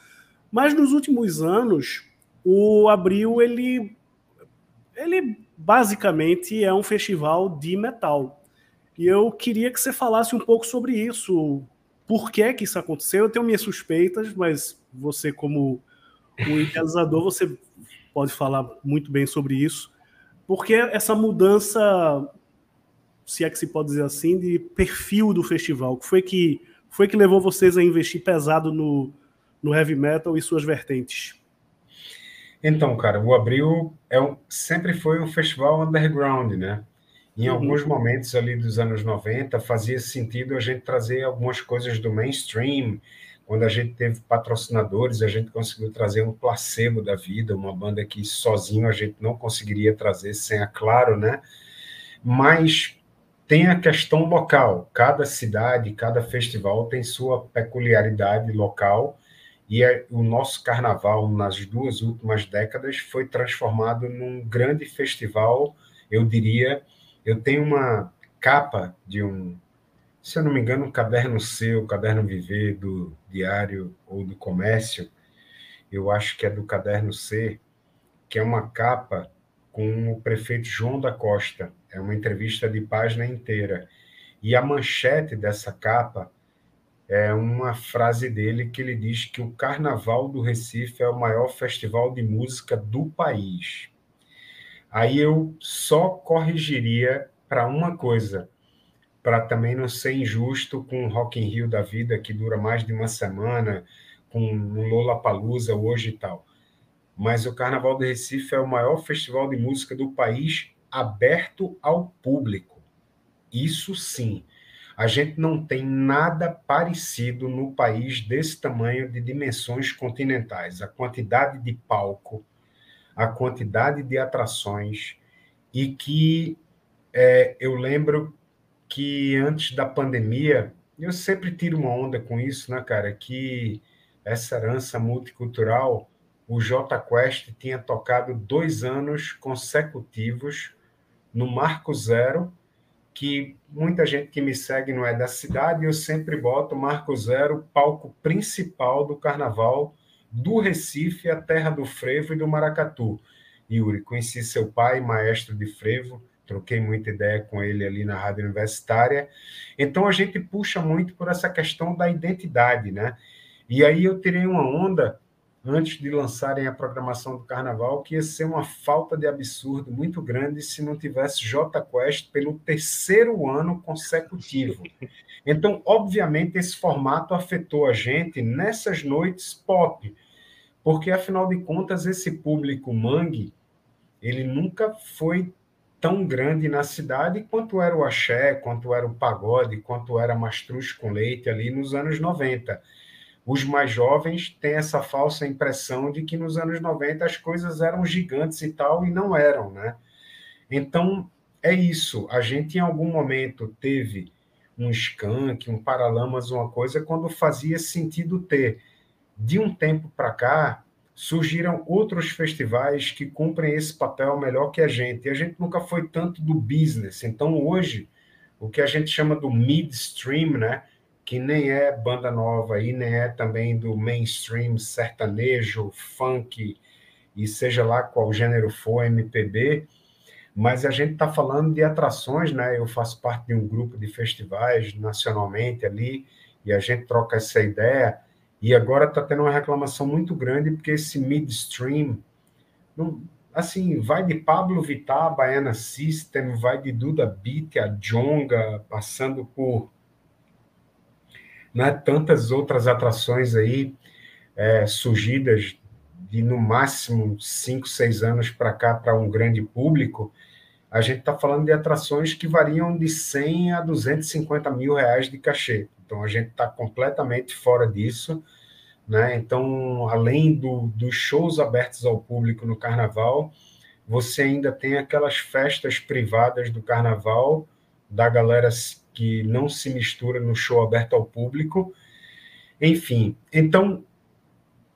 Mas nos últimos anos, o Abril ele, ele basicamente é um festival de metal. E eu queria que você falasse um pouco sobre isso. Por que que isso aconteceu? Eu tenho minhas suspeitas, mas você como o [laughs] idealizador, você pode falar muito bem sobre isso. Porque essa mudança, se é que se pode dizer assim, de perfil do festival, que foi que foi que levou vocês a investir pesado no, no heavy metal e suas vertentes? Então, cara, o Abril é um, sempre foi um festival underground, né? Em uhum. alguns momentos ali dos anos 90, fazia sentido a gente trazer algumas coisas do mainstream. Quando a gente teve patrocinadores, a gente conseguiu trazer um placebo da vida, uma banda que sozinho a gente não conseguiria trazer sem a Claro, né? Mas tem a questão local. Cada cidade, cada festival tem sua peculiaridade local e é, o nosso carnaval, nas duas últimas décadas, foi transformado num grande festival. Eu diria, eu tenho uma capa de um, se eu não me engano, um caderno seu, caderno Viver do Diário ou do Comércio. Eu acho que é do caderno C, que é uma capa com o prefeito João da Costa. É uma entrevista de página inteira. E a manchete dessa capa é uma frase dele que ele diz que o Carnaval do Recife é o maior festival de música do país. Aí eu só corrigiria para uma coisa, para também não ser injusto com o Rock in Rio da vida, que dura mais de uma semana, com o Lola Palusa hoje e tal. Mas o Carnaval do Recife é o maior festival de música do país aberto ao público. Isso sim. A gente não tem nada parecido no país desse tamanho de dimensões continentais. A quantidade de palco, a quantidade de atrações, e que é, eu lembro que antes da pandemia eu sempre tiro uma onda com isso, né, cara? Que essa herança multicultural, o J Quest tinha tocado dois anos consecutivos no Marco Zero, que muita gente que me segue não é da cidade, eu sempre boto Marco Zero, palco principal do carnaval do Recife, a terra do frevo e do maracatu. Yuri, conheci seu pai, maestro de frevo, troquei muita ideia com ele ali na rádio universitária. Então a gente puxa muito por essa questão da identidade, né? E aí eu tirei uma onda antes de lançarem a programação do carnaval que ia ser uma falta de absurdo muito grande se não tivesse J Quest pelo terceiro ano consecutivo. Então, obviamente, esse formato afetou a gente nessas noites pop, porque afinal de contas esse público mangue ele nunca foi tão grande na cidade quanto era o axé, quanto era o pagode, quanto era mastruz com leite ali nos anos 90. Os mais jovens têm essa falsa impressão de que nos anos 90 as coisas eram gigantes e tal, e não eram, né? Então, é isso. A gente, em algum momento, teve um skunk, um paralamas, uma coisa, quando fazia sentido ter. De um tempo para cá, surgiram outros festivais que cumprem esse papel melhor que a gente. E a gente nunca foi tanto do business. Então, hoje, o que a gente chama do midstream, né? que nem é banda nova e nem é também do mainstream sertanejo, funk, e seja lá qual gênero for, MPB, mas a gente está falando de atrações, né? Eu faço parte de um grupo de festivais nacionalmente ali, e a gente troca essa ideia e agora está tendo uma reclamação muito grande porque esse midstream, não, assim, vai de Pablo Vittar, Baiana System, vai de Duda Beat, a Jonga, passando por né, tantas outras atrações aí é, surgidas de no máximo 5, 6 anos para cá para um grande público, a gente está falando de atrações que variam de 100 a 250 mil reais de cachê. Então, a gente está completamente fora disso. Né? Então, além do, dos shows abertos ao público no carnaval, você ainda tem aquelas festas privadas do carnaval, da galera que não se mistura no show aberto ao público. Enfim, então,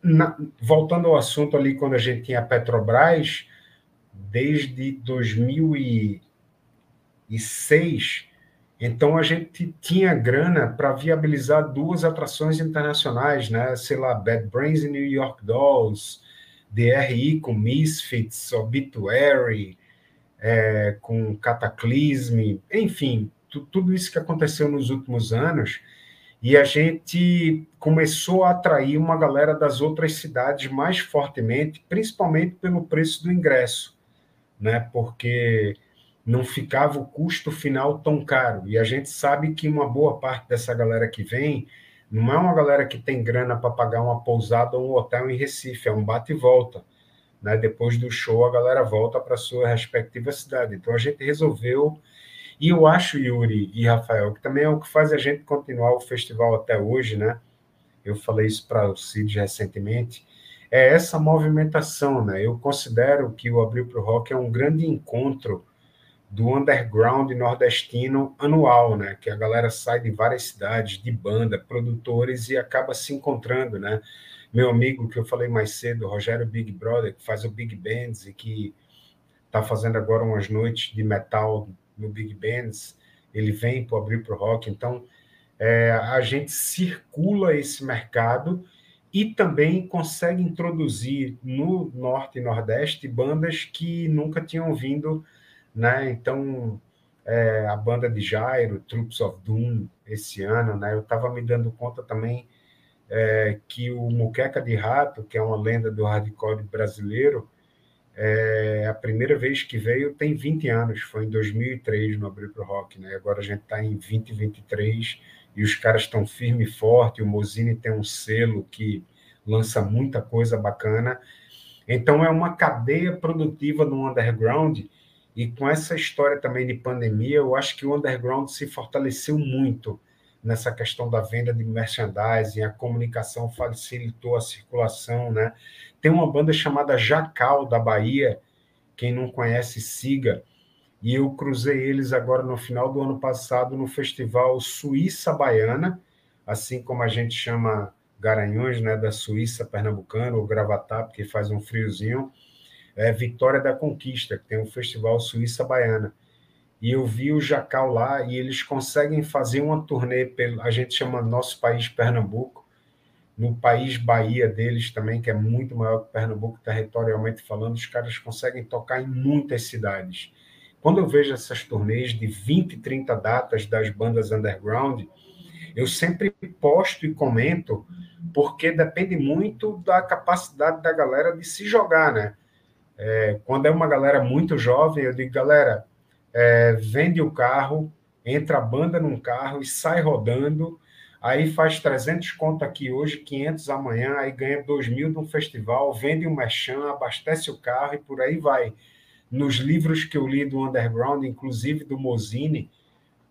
na, voltando ao assunto ali, quando a gente tinha a Petrobras, desde 2006, então a gente tinha grana para viabilizar duas atrações internacionais, né? Sei lá, Bad Brains e New York Dolls, DRI com Misfits, Obituary, é, com Cataclysm, enfim, tudo isso que aconteceu nos últimos anos. E a gente começou a atrair uma galera das outras cidades mais fortemente, principalmente pelo preço do ingresso, né? Porque não ficava o custo final tão caro. E a gente sabe que uma boa parte dessa galera que vem não é uma galera que tem grana para pagar uma pousada ou um hotel em Recife, é um bate e volta. Né? Depois do show, a galera volta para sua respectiva cidade. Então a gente resolveu. E eu acho, Yuri e Rafael, que também é o que faz a gente continuar o festival até hoje, né? Eu falei isso para o Cid recentemente. É essa movimentação, né? Eu considero que o Abril para o Rock é um grande encontro do underground nordestino anual, né? Que a galera sai de várias cidades, de banda, produtores e acaba se encontrando, né? Meu amigo que eu falei mais cedo, Rogério Big Brother, que faz o Big Bands e que está fazendo agora umas noites de metal no Big Bands, ele vem para abrir para o rock. Então, é, a gente circula esse mercado e também consegue introduzir no Norte e Nordeste bandas que nunca tinham vindo né? Então, é, a banda de Jairo, Troops of Doom, esse ano, né? Eu estava me dando conta também é, que o Muqueca de Rato, que é uma lenda do hardcore brasileiro, é, a primeira vez que veio tem 20 anos, foi em 2003 no Abril Pro Rock, né? Agora a gente está em 2023 e os caras estão firme e forte. O Mozini tem um selo que lança muita coisa bacana. Então é uma cadeia produtiva no underground e com essa história também de pandemia, eu acho que o underground se fortaleceu muito nessa questão da venda de merchandising, a comunicação facilitou a circulação, né? Tem uma banda chamada Jacal da Bahia, quem não conhece, siga. E eu cruzei eles agora no final do ano passado no festival Suíça Baiana, assim como a gente chama Garanhões, né, da Suíça pernambucana, ou Gravatá, porque faz um friozinho, é Vitória da Conquista, que tem o festival Suíça Baiana. E eu vi o Jacal lá e eles conseguem fazer uma turnê pelo, a gente chama nosso país Pernambuco, no país Bahia deles também, que é muito maior que Pernambuco territorialmente falando, os caras conseguem tocar em muitas cidades. Quando eu vejo essas turnês de 20, 30 datas das bandas underground, eu sempre posto e comento, porque depende muito da capacidade da galera de se jogar, né? É, quando é uma galera muito jovem, eu digo, galera, é, vende o carro, entra a banda num carro e sai rodando, aí faz 300 conto aqui hoje, 500 amanhã, aí ganha 2 mil de um festival, vende um merchan, abastece o carro e por aí vai. Nos livros que eu li do Underground, inclusive do Mozini,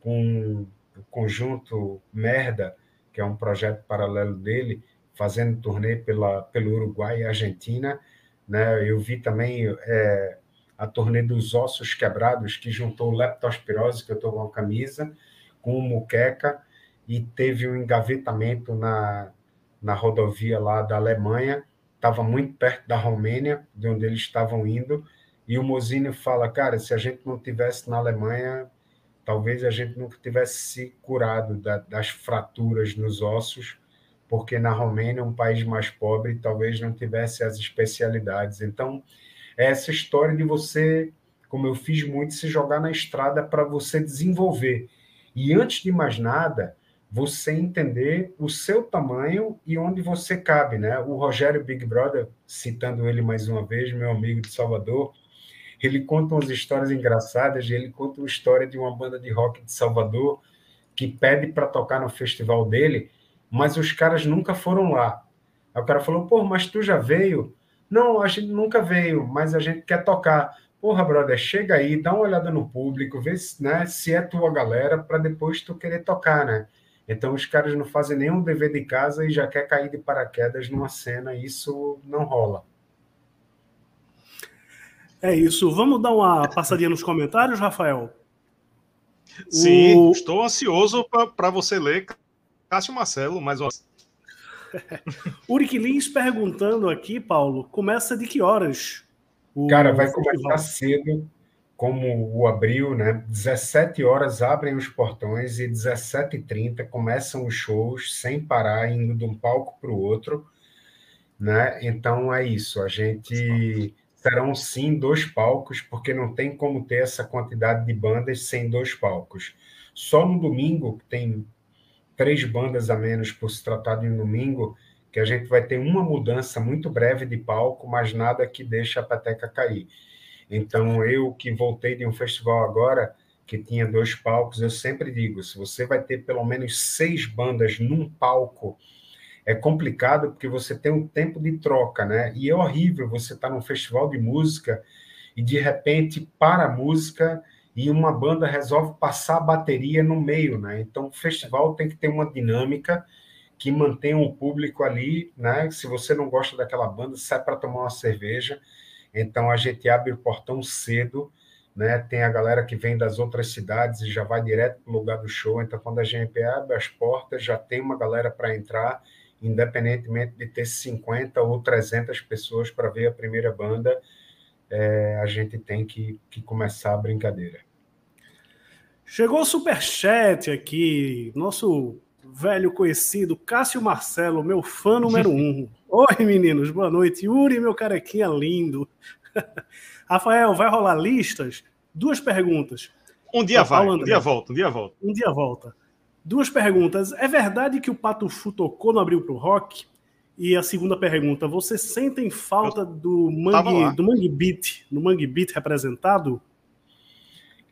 com o conjunto Merda, que é um projeto paralelo dele, fazendo turnê pela, pelo Uruguai e Argentina. Né? Eu vi também é, a turnê dos Ossos Quebrados, que juntou leptospirose, que eu estou com a camisa, com o Muqueca, e teve um engavetamento na, na rodovia lá da Alemanha, estava muito perto da Romênia, de onde eles estavam indo, e o Mozini fala, cara, se a gente não tivesse na Alemanha, talvez a gente nunca tivesse se curado da, das fraturas nos ossos, porque na Romênia, um país mais pobre, talvez não tivesse as especialidades. Então, é essa história de você, como eu fiz muito, se jogar na estrada para você desenvolver. E antes de mais nada, você entender o seu tamanho e onde você cabe, né? O Rogério Big Brother, citando ele mais uma vez, meu amigo de Salvador, ele conta umas histórias engraçadas. Ele conta uma história de uma banda de rock de Salvador que pede para tocar no festival dele, mas os caras nunca foram lá. Aí o cara falou: pô, mas tu já veio? Não, a gente nunca veio, mas a gente quer tocar. Porra, brother, chega aí, dá uma olhada no público, vê se, né, se é tua galera, para depois tu querer tocar, né? Então os caras não fazem nenhum dever de casa e já quer cair de paraquedas numa cena, isso não rola. É isso. Vamos dar uma passadinha nos comentários, Rafael? Sim, o... estou ansioso para você ler Cássio Marcelo mais uma [laughs] Uric Lins perguntando aqui, Paulo, começa de que horas? Cara, vai começar cedo, como o abril, né? 17 horas abrem os portões e 17h30 começam os shows sem parar, indo de um palco para o outro, né? Então é isso, a gente serão sim dois palcos, porque não tem como ter essa quantidade de bandas sem dois palcos. Só no domingo, que tem três bandas a menos por se tratar de um domingo, que a gente vai ter uma mudança muito breve de palco, mas nada que deixe a peteca cair. Então, eu que voltei de um festival agora, que tinha dois palcos, eu sempre digo: se você vai ter pelo menos seis bandas num palco é complicado porque você tem um tempo de troca, né? E é horrível você estar tá num festival de música e de repente para a música e uma banda resolve passar a bateria no meio, né? Então o festival tem que ter uma dinâmica que mantenha o público ali, né? Se você não gosta daquela banda, sai para tomar uma cerveja. Então a gente abre o portão cedo, né? Tem a galera que vem das outras cidades e já vai direto para o lugar do show. Então quando a gente abre as portas, já tem uma galera para entrar independentemente de ter 50 ou 300 pessoas para ver a primeira banda, é, a gente tem que, que começar a brincadeira. Chegou o superchat aqui, nosso velho conhecido Cássio Marcelo, meu fã número [laughs] um. Oi, meninos, boa noite. Yuri, meu carequinha lindo. [laughs] Rafael, vai rolar listas? Duas perguntas. Um dia vai, um dia volta, um dia volta. Um dia volta. Duas perguntas. É verdade que o Pato Fu tocou no Abril pro Rock? E a segunda pergunta, você sentem falta do Mangue, do Mangue Beat, no Mangue Beat representado?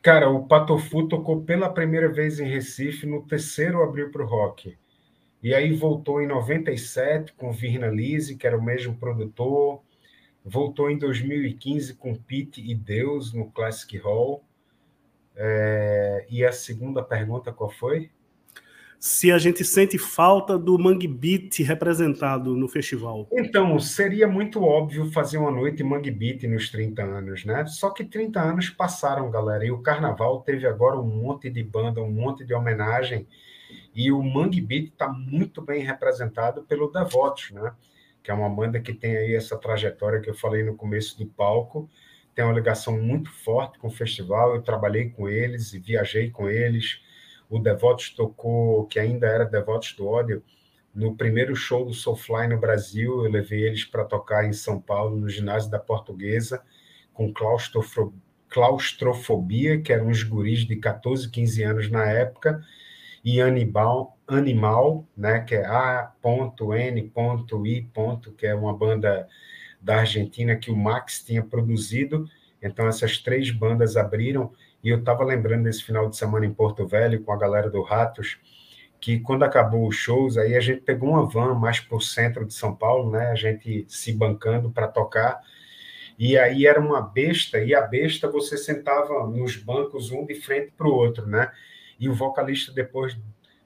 Cara, o Patofu tocou pela primeira vez em Recife no terceiro Abril pro Rock. E aí voltou em 97 com Virna Lise, que era o mesmo produtor. Voltou em 2015 com Pete e Deus no Classic Hall. É... E a segunda pergunta qual foi? Se a gente sente falta do Mangue Beat representado no festival. Então, seria muito óbvio fazer uma noite Mangue Beat nos 30 anos, né? Só que 30 anos passaram, galera, e o carnaval teve agora um monte de banda, um monte de homenagem, e o Mangue Beat está muito bem representado pelo Devotos, né? Que é uma banda que tem aí essa trajetória que eu falei no começo do palco, tem uma ligação muito forte com o festival, eu trabalhei com eles e viajei com eles, o Devotos tocou, que ainda era Devotos do Ódio, no primeiro show do Soulfly no Brasil, eu levei eles para tocar em São Paulo, no ginásio da Portuguesa, com claustrofobia, que eram uns guris de 14, 15 anos na época, e Animal, Animal né, que é A.N.I. que é uma banda da Argentina que o Max tinha produzido. Então, essas três bandas abriram e eu estava lembrando desse final de semana em Porto Velho com a galera do Ratos, que quando acabou os shows, aí a gente pegou uma van mais para o centro de São Paulo, né? A gente se bancando para tocar. E aí era uma besta, e a besta você sentava nos bancos um de frente para o outro, né? E o vocalista, depois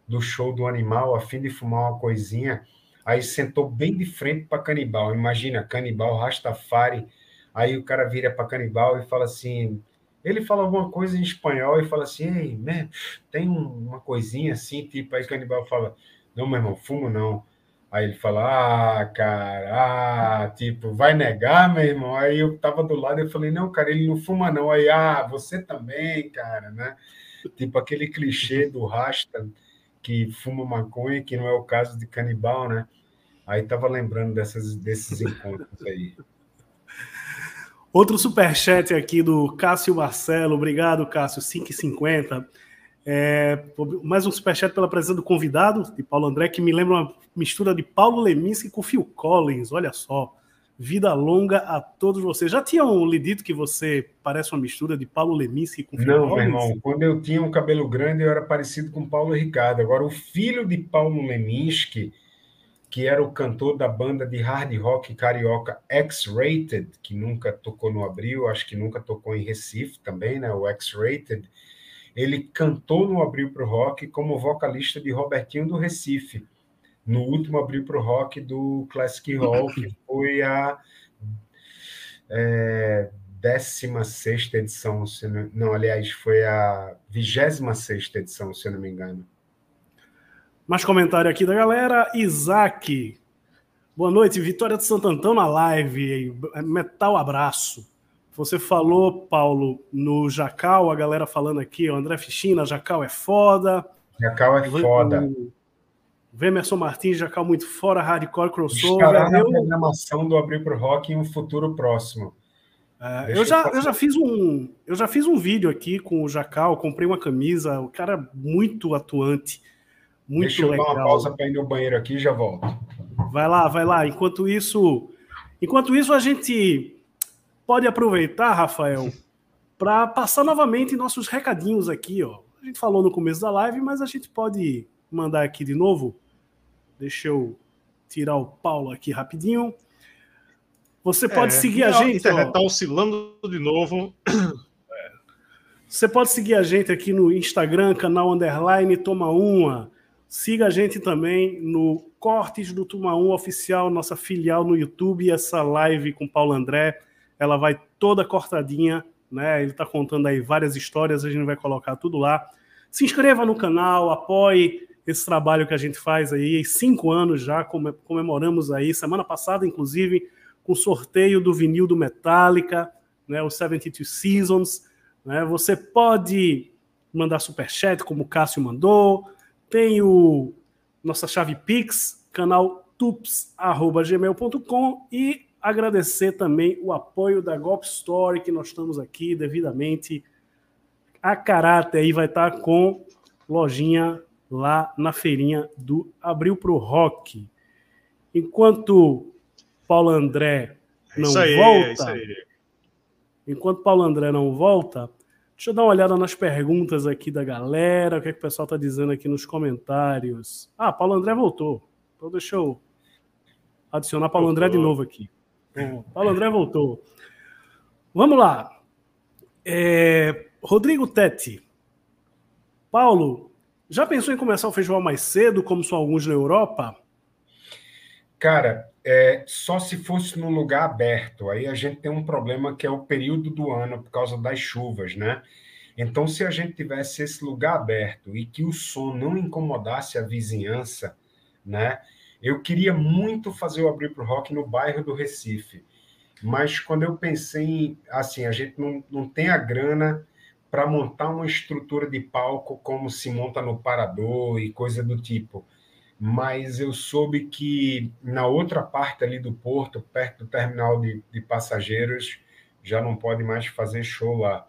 do show do animal, a fim de fumar uma coisinha, aí sentou bem de frente para Canibal. Imagina, Canibal, Rastafari. Aí o cara vira para Canibal e fala assim: ele fala alguma coisa em espanhol e fala assim, ei, man, tem uma coisinha assim, tipo, aí o canibal fala, não, meu irmão, fumo não. Aí ele fala, ah, cara, ah, tipo, vai negar, meu irmão? Aí eu tava do lado e falei, não, cara, ele não fuma não. Aí, ah, você também, cara, né? Tipo aquele clichê do Rasta que fuma maconha, que não é o caso de canibal, né? Aí tava lembrando dessas, desses encontros aí. Outro superchat aqui do Cássio Marcelo. Obrigado, Cássio. 5,50. É, mais um superchat pela presença do convidado, de Paulo André, que me lembra uma mistura de Paulo Leminski com Phil Collins. Olha só. Vida longa a todos vocês. Já tinham lhe dito que você parece uma mistura de Paulo Leminski com Phil Não, Collins? Não, meu irmão. Quando eu tinha um cabelo grande, eu era parecido com Paulo Ricardo. Agora, o filho de Paulo Leminski que era o cantor da banda de hard rock carioca X-Rated, que nunca tocou no Abril, acho que nunca tocou em Recife também, né? O X-Rated. Ele cantou no Abril para o Rock como vocalista de Robertinho do Recife, no último Abril para o Rock do Classic Hall, que foi a é, 16 edição, não, não, aliás, foi a 26 edição, se eu não me engano. Mais comentário aqui da galera. Isaac. Boa noite, Vitória de Santo Antão na live. Metal abraço. Você falou, Paulo, no Jacal, a galera falando aqui, o André Fichina, Jacal é foda. Jacal é foda. Vemerson Martins, Jacal muito fora, hardcore crossover. Estará na eu... programação do Abrir pro Rock em um futuro próximo. É, eu, já, eu, já fiz um, eu já fiz um vídeo aqui com o Jacal, comprei uma camisa, o cara é muito atuante. Muito Deixa eu legal. dar uma pausa para ir no banheiro aqui e já volto. Vai lá, vai lá. Enquanto isso, enquanto isso a gente pode aproveitar, Rafael, para passar novamente nossos recadinhos aqui, ó. A gente falou no começo da live, mas a gente pode mandar aqui de novo. Deixa eu tirar o Paulo aqui rapidinho. Você pode é, seguir a gente. A internet está oscilando de novo. Você pode seguir a gente aqui no Instagram, canal Underline Toma Uma. Siga a gente também no Cortes do Tuma 1 Oficial, nossa filial no YouTube. Essa live com Paulo André, ela vai toda cortadinha, né? Ele está contando aí várias histórias, a gente vai colocar tudo lá. Se inscreva no canal, apoie esse trabalho que a gente faz aí. Cinco anos já, comemoramos aí, semana passada, inclusive, com o sorteio do vinil do Metallica, né? O 72 Seasons. Né? Você pode mandar superchat, como o Cássio mandou tem o nossa chave Pix, canal tups@gmail.com e agradecer também o apoio da Golp Story que nós estamos aqui devidamente a caráter aí vai estar com lojinha lá na feirinha do Abril pro Rock. Enquanto Paulo André é não aí, volta, é enquanto Paulo André não volta, Deixa eu dar uma olhada nas perguntas aqui da galera, o que, é que o pessoal está dizendo aqui nos comentários. Ah, Paulo André voltou. Então deixa eu adicionar Paulo voltou. André de novo aqui. Bom, Paulo André voltou. Vamos lá. É, Rodrigo Tetti. Paulo, Já pensou em começar o festival mais cedo, como são alguns na Europa? Cara, é, só se fosse num lugar aberto. Aí a gente tem um problema que é o período do ano por causa das chuvas, né? Então, se a gente tivesse esse lugar aberto e que o som não incomodasse a vizinhança, né? Eu queria muito fazer o Abrir para o Rock no bairro do Recife. Mas quando eu pensei em, assim, a gente não, não tem a grana para montar uma estrutura de palco como se monta no Parador e coisa do tipo mas eu soube que na outra parte ali do porto, perto do terminal de, de passageiros, já não pode mais fazer show lá.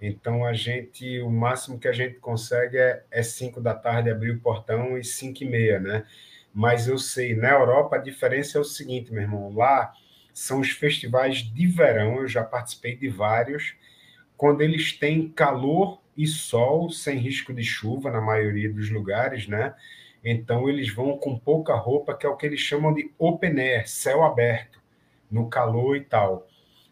Então a gente, o máximo que a gente consegue é, é 5 da tarde abrir o portão e 5 e meia, né? Mas eu sei, na Europa a diferença é o seguinte, meu irmão, lá são os festivais de verão, eu já participei de vários, quando eles têm calor e sol, sem risco de chuva na maioria dos lugares, né? Então, eles vão com pouca roupa, que é o que eles chamam de open air, céu aberto, no calor e tal.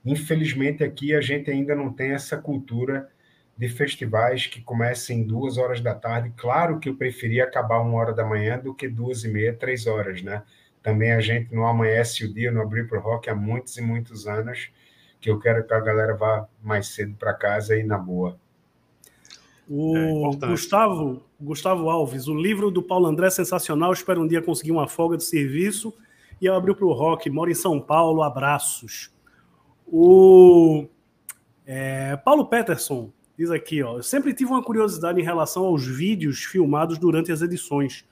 Infelizmente, aqui a gente ainda não tem essa cultura de festivais que começam duas horas da tarde. Claro que eu preferia acabar uma hora da manhã do que duas e meia, três horas, né? Também a gente não amanhece o dia no Abrir para o Rock há muitos e muitos anos, que eu quero que a galera vá mais cedo para casa e na boa. O é Gustavo, Gustavo Alves, o livro do Paulo André é sensacional. Espero um dia conseguir uma folga de serviço. E eu abri para o rock, moro em São Paulo, abraços. O é, Paulo Peterson diz aqui: ó, eu sempre tive uma curiosidade em relação aos vídeos filmados durante as edições.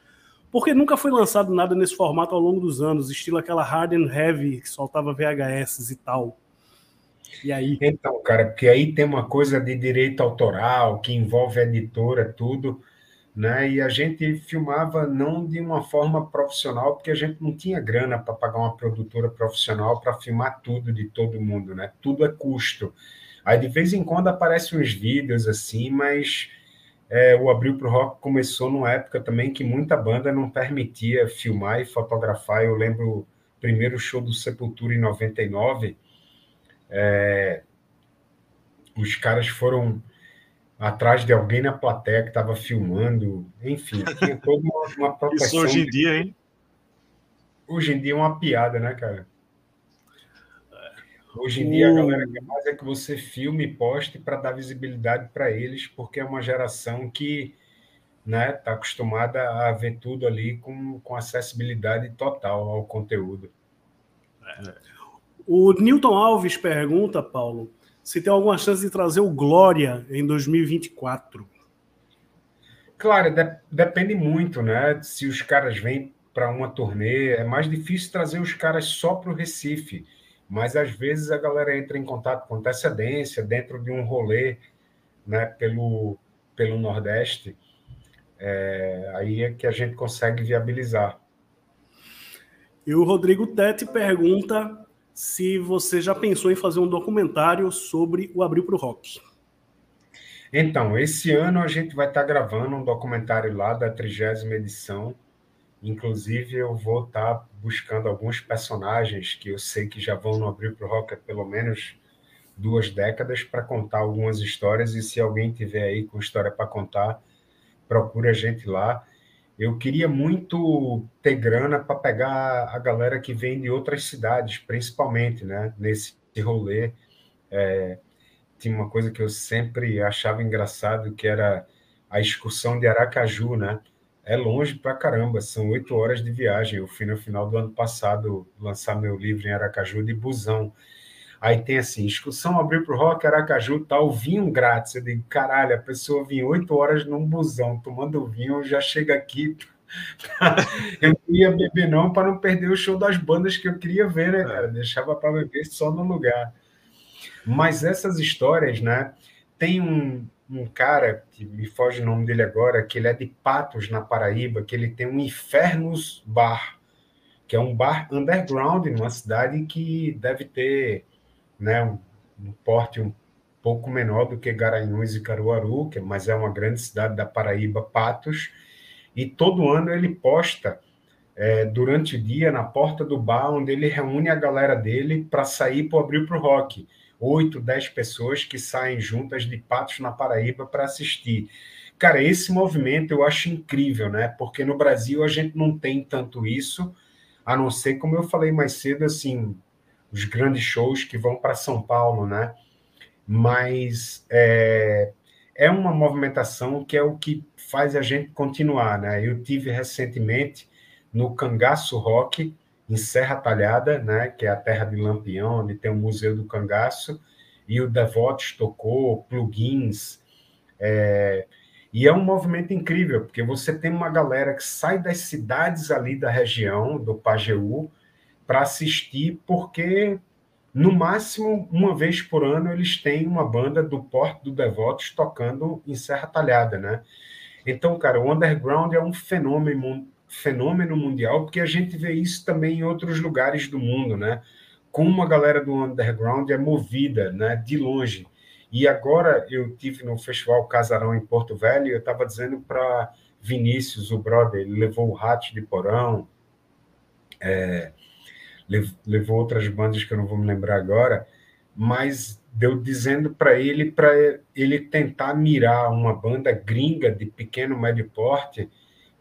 Porque nunca foi lançado nada nesse formato ao longo dos anos, estilo aquela Hard and Heavy que soltava VHS e tal. E aí? Então, cara, porque aí tem uma coisa de direito autoral que envolve a editora, tudo, né? E a gente filmava não de uma forma profissional, porque a gente não tinha grana para pagar uma produtora profissional para filmar tudo de todo mundo, né? Tudo é custo. Aí de vez em quando aparecem uns vídeos assim, mas é, o Abril para o Rock começou numa época também que muita banda não permitia filmar e fotografar. Eu lembro o primeiro show do Sepultura em 99 é, os caras foram atrás de alguém na plateia que estava filmando, enfim, tinha toda uma, uma [laughs] proteção. Isso hoje em dia, hein? Hoje em dia é uma piada, né, cara? Hoje em dia a galera quer mais é que você filme e poste para dar visibilidade para eles, porque é uma geração que né, está acostumada a ver tudo ali com, com acessibilidade total ao conteúdo. É. O Newton Alves pergunta, Paulo, se tem alguma chance de trazer o Glória em 2024. Claro, de depende muito, né? Se os caras vêm para uma turnê, é mais difícil trazer os caras só para o Recife. Mas às vezes a galera entra em contato com antecedência dentro de um rolê, né? Pelo pelo Nordeste, é, aí é que a gente consegue viabilizar. E o Rodrigo Tete pergunta se você já pensou em fazer um documentário sobre o Abril para o Rock. Então, esse ano a gente vai estar gravando um documentário lá da trigésima edição. Inclusive, eu vou estar buscando alguns personagens que eu sei que já vão no Abril para o Rock há pelo menos duas décadas para contar algumas histórias. E se alguém tiver aí com história para contar, procure a gente lá. Eu queria muito ter grana para pegar a galera que vem de outras cidades, principalmente, né? Nesse rolê. É, tinha uma coisa que eu sempre achava engraçado, que era a excursão de Aracaju, né? É longe pra caramba, são oito horas de viagem. Eu fui no final do ano passado lançar meu livro em Aracaju de busão. Aí tem assim, excursão abriu para o Rock Aracaju, tal, vinho grátis. Eu digo, caralho, a pessoa vinha oito horas num busão, tomando vinho, já chega aqui. [laughs] eu não ia beber não para não perder o show das bandas que eu queria ver, né, cara? Deixava para beber só no lugar. Mas essas histórias, né? Tem um, um cara, que me foge o nome dele agora, que ele é de Patos, na Paraíba, que ele tem um Infernos Bar, que é um bar underground numa cidade que deve ter né, um, um porte um pouco menor do que Garanhuns e Caruaru, que, mas é uma grande cidade da Paraíba, Patos, e todo ano ele posta é, durante o dia na porta do bar, onde ele reúne a galera dele para sair para abrir para o rock. Oito, dez pessoas que saem juntas de Patos na Paraíba para assistir. Cara, esse movimento eu acho incrível, né? Porque no Brasil a gente não tem tanto isso, a não ser, como eu falei mais cedo, assim, os grandes shows que vão para São Paulo, né? Mas é, é uma movimentação que é o que faz a gente continuar, né? Eu tive recentemente no Cangaço Rock, em Serra Talhada, né? Que é a terra de Lampião, onde tem o Museu do Cangaço, e o Devotes tocou, plugins, é, e é um movimento incrível, porque você tem uma galera que sai das cidades ali da região, do Pajeú, para assistir, porque no máximo uma vez por ano eles têm uma banda do Porto do Devotos tocando em Serra Talhada, né? Então, cara, o underground é um fenômeno, fenômeno mundial, porque a gente vê isso também em outros lugares do mundo, né? Como a galera do underground é movida, né, de longe. E agora eu tive no Festival Casarão em Porto Velho, eu estava dizendo para Vinícius, o brother, ele levou o Rato de Porão, é, levou outras bandas que eu não vou me lembrar agora, mas deu dizendo para ele para ele tentar mirar uma banda gringa de pequeno médio porte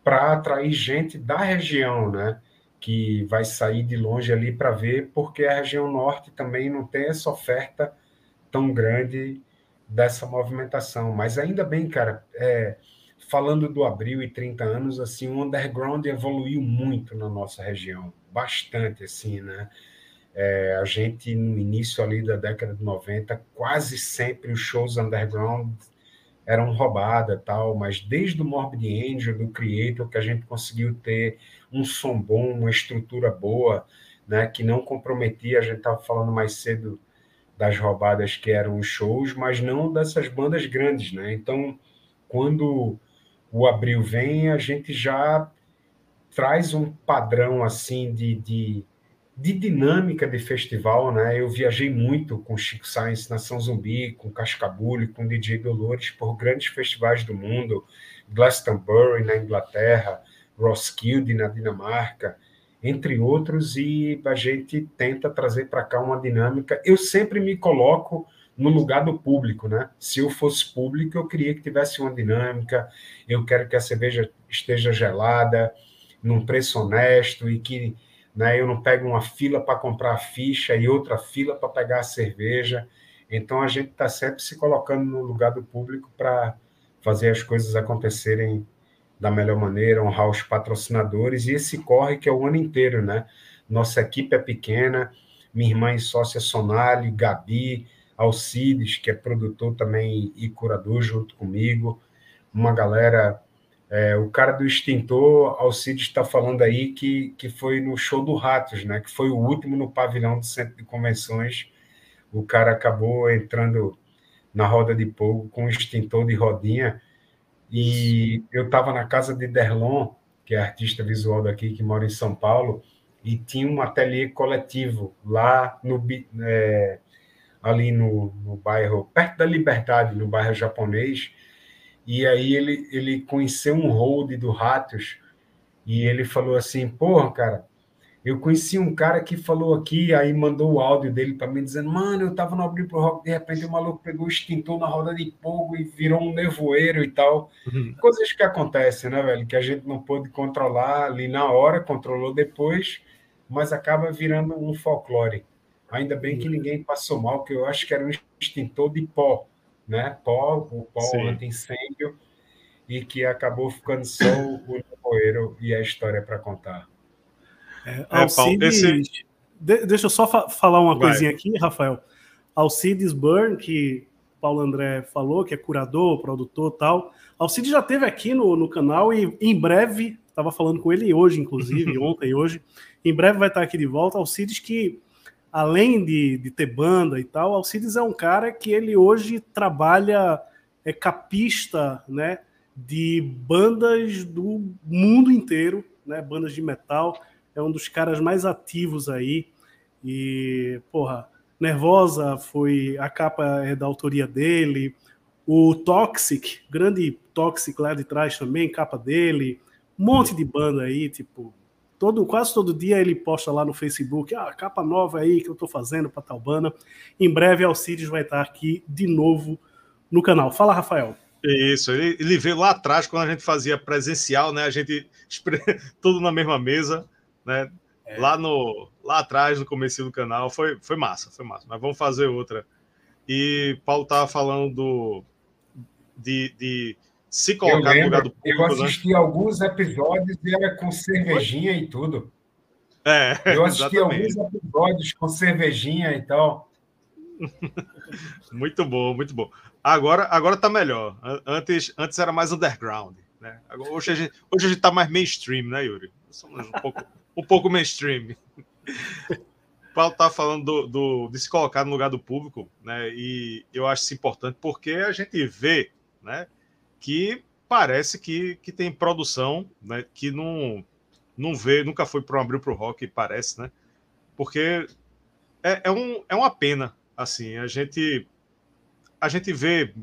para atrair gente da região, né? Que vai sair de longe ali para ver, porque a região norte também não tem essa oferta tão grande dessa movimentação. Mas ainda bem, cara, é, falando do Abril e 30 anos, assim, o underground evoluiu muito na nossa região, bastante, assim, né? É, a gente, no início ali da década de 90, quase sempre os shows underground eram roubada tal, mas desde o Morbid Angel, do Creator, que a gente conseguiu ter um som bom, uma estrutura boa, né, que não comprometia, a gente estava falando mais cedo das roubadas que eram os shows, mas não dessas bandas grandes, né? Então, quando o abril vem, a gente já traz um padrão assim de, de, de dinâmica de festival, né? Eu viajei muito com Chico Science na São Zumbi, com Cascabulho, com DJ Dolores por grandes festivais do mundo, Glastonbury na Inglaterra, Roskilde na Dinamarca, entre outros, e a gente tenta trazer para cá uma dinâmica. Eu sempre me coloco no lugar do público, né? Se eu fosse público, eu queria que tivesse uma dinâmica, eu quero que a cerveja esteja gelada, num preço honesto e que né, eu não pego uma fila para comprar a ficha e outra fila para pegar a cerveja. Então a gente está sempre se colocando no lugar do público para fazer as coisas acontecerem da melhor maneira, honrar os patrocinadores, e esse corre que é o ano inteiro, né? Nossa equipe é pequena, minha irmã e sócia Sonali, Gabi, Alcides, que é produtor também e curador junto comigo, uma galera. É, o cara do extintor, Alcides está falando aí que, que foi no show do Ratos, né? Que foi o último no pavilhão do centro de convenções. O cara acabou entrando na roda de fogo com um extintor de rodinha e eu estava na casa de Derlon, que é artista visual daqui, que mora em São Paulo, e tinha um ateliê coletivo lá no, é, ali no, no bairro, perto da Liberdade, no bairro japonês. E aí ele, ele conheceu um hold do Ratos e ele falou assim: Porra, cara, eu conheci um cara que falou aqui, aí mandou o áudio dele para mim, dizendo: Mano, eu tava no Abrir pro Rock, de repente o maluco pegou o extintor na roda de fogo e virou um nevoeiro e tal. Uhum. Coisas que acontecem, né, velho? Que a gente não pôde controlar ali na hora, controlou depois, mas acaba virando um folclore. Ainda bem que uhum. ninguém passou mal, que eu acho que era um extintor de pó, né? Pó, o pó anti-incêndio, e que acabou ficando só o nevoeiro e a história para contar. É, é Alcides, esse... de, deixa eu só fa falar uma Vai. coisinha aqui, Rafael. Alcides Burn, que Paulo André falou, que é curador, produtor tal. Alcides já teve aqui no, no canal e em breve, estava falando com ele hoje, inclusive, [laughs] ontem e hoje, em breve vai estar aqui de volta. Alcides que, além de, de ter banda e tal, Alcides é um cara que ele hoje trabalha, é capista, né, de bandas do mundo inteiro, né, bandas de metal é um dos caras mais ativos aí. E, porra, Nervosa foi a capa é da autoria dele. O Toxic, grande Toxic lá de trás também, capa dele. Um monte de banda aí, tipo, todo quase todo dia ele posta lá no Facebook, ah, capa nova aí que eu tô fazendo para tal banda. Em breve Alcides vai estar aqui de novo no canal. Fala, Rafael. Isso, ele, ele veio lá atrás, quando a gente fazia presencial, né? A gente [laughs] tudo na mesma mesa, né? É. Lá no lá atrás, no começo do canal, foi, foi massa, foi massa. Mas vamos fazer outra. E Paulo tava falando do, de, de se colocar lembro, no lugar do público. Eu né? assisti né? alguns episódios e era com cervejinha e tudo. É, eu [laughs] assisti exatamente. alguns episódios com cervejinha e tal. [laughs] muito bom, muito bom. Agora, agora tá melhor. Antes, antes era mais underground. Né? Hoje, a gente, hoje a gente tá mais mainstream, né, Yuri? Somos um pouco, um pouco mainstream. O [laughs] Paulo tá falando do, do, de se colocar no lugar do público, né? E eu acho isso importante porque a gente vê, né, que parece que, que tem produção, né, que não não vê, nunca foi para um abril para o rock, parece, né? Porque é, é, um, é uma pena, assim, a gente a gente vê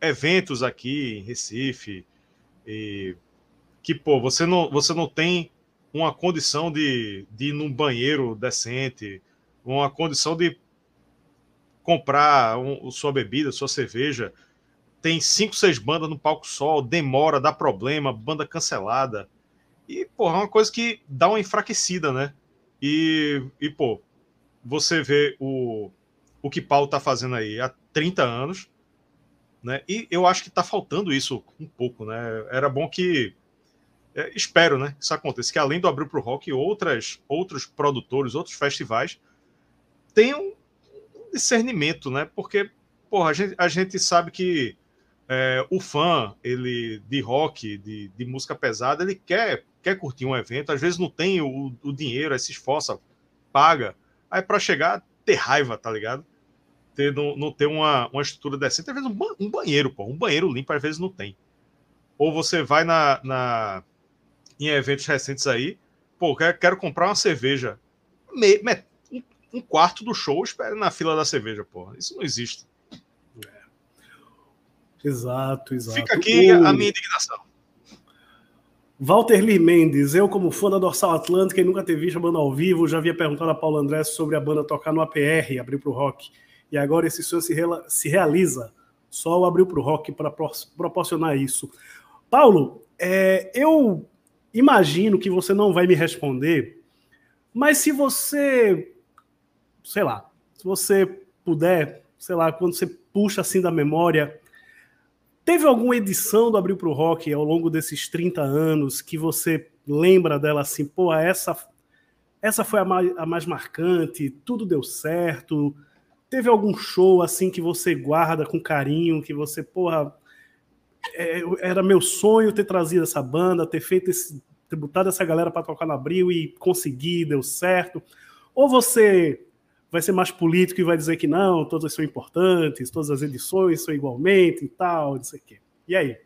eventos aqui em Recife e que, pô, você não, você não tem uma condição de, de ir num banheiro decente, uma condição de comprar um, sua bebida, sua cerveja, tem cinco, seis bandas no palco só, demora, dá problema, banda cancelada. E, pô, é uma coisa que dá uma enfraquecida, né? E, e pô, você vê o, o que Paulo tá fazendo aí há 30 anos, né? E eu acho que tá faltando isso um pouco, né? Era bom que. É, espero, né? Que isso aconteça. Que além do Abril pro Rock, outras, outros produtores, outros festivais tenham discernimento, né? Porque, porra, a gente, a gente sabe que é, o fã ele de rock, de, de música pesada, ele quer quer curtir um evento, às vezes não tem o, o dinheiro, aí se esforça, paga, aí para chegar, ter raiva, tá ligado? Ter, não, não ter uma, uma estrutura decente, às vezes um, um banheiro, pô, um banheiro limpo às vezes não tem. Ou você vai na, na em eventos recentes aí, pô, quero, quero comprar uma cerveja, me, me, um, um, quarto do show, espere na fila da cerveja, pô, isso não existe. Exato, exato. Fica aqui o... a minha indignação. Walter Lee Mendes, eu como fã da Dorsal Atlântica e nunca ter visto a banda ao vivo, já havia perguntado a Paulo André sobre a banda tocar no APR, abrir para o rock. E agora esse sonho se, se realiza. Só o abriu para o rock para proporcionar isso. Paulo, é, eu imagino que você não vai me responder, mas se você, sei lá, se você puder, sei lá, quando você puxa assim da memória, Teve alguma edição do Abril para o Rock ao longo desses 30 anos que você lembra dela assim, pô, essa, essa foi a mais, a mais marcante, tudo deu certo? Teve algum show assim que você guarda com carinho, que você, porra, é, era meu sonho ter trazido essa banda, ter feito esse, ter botado essa galera para tocar no Abril e conseguir, deu certo? Ou você vai ser mais político e vai dizer que não, todas são importantes, todas as edições são igualmente e tal, não sei o quê. E aí?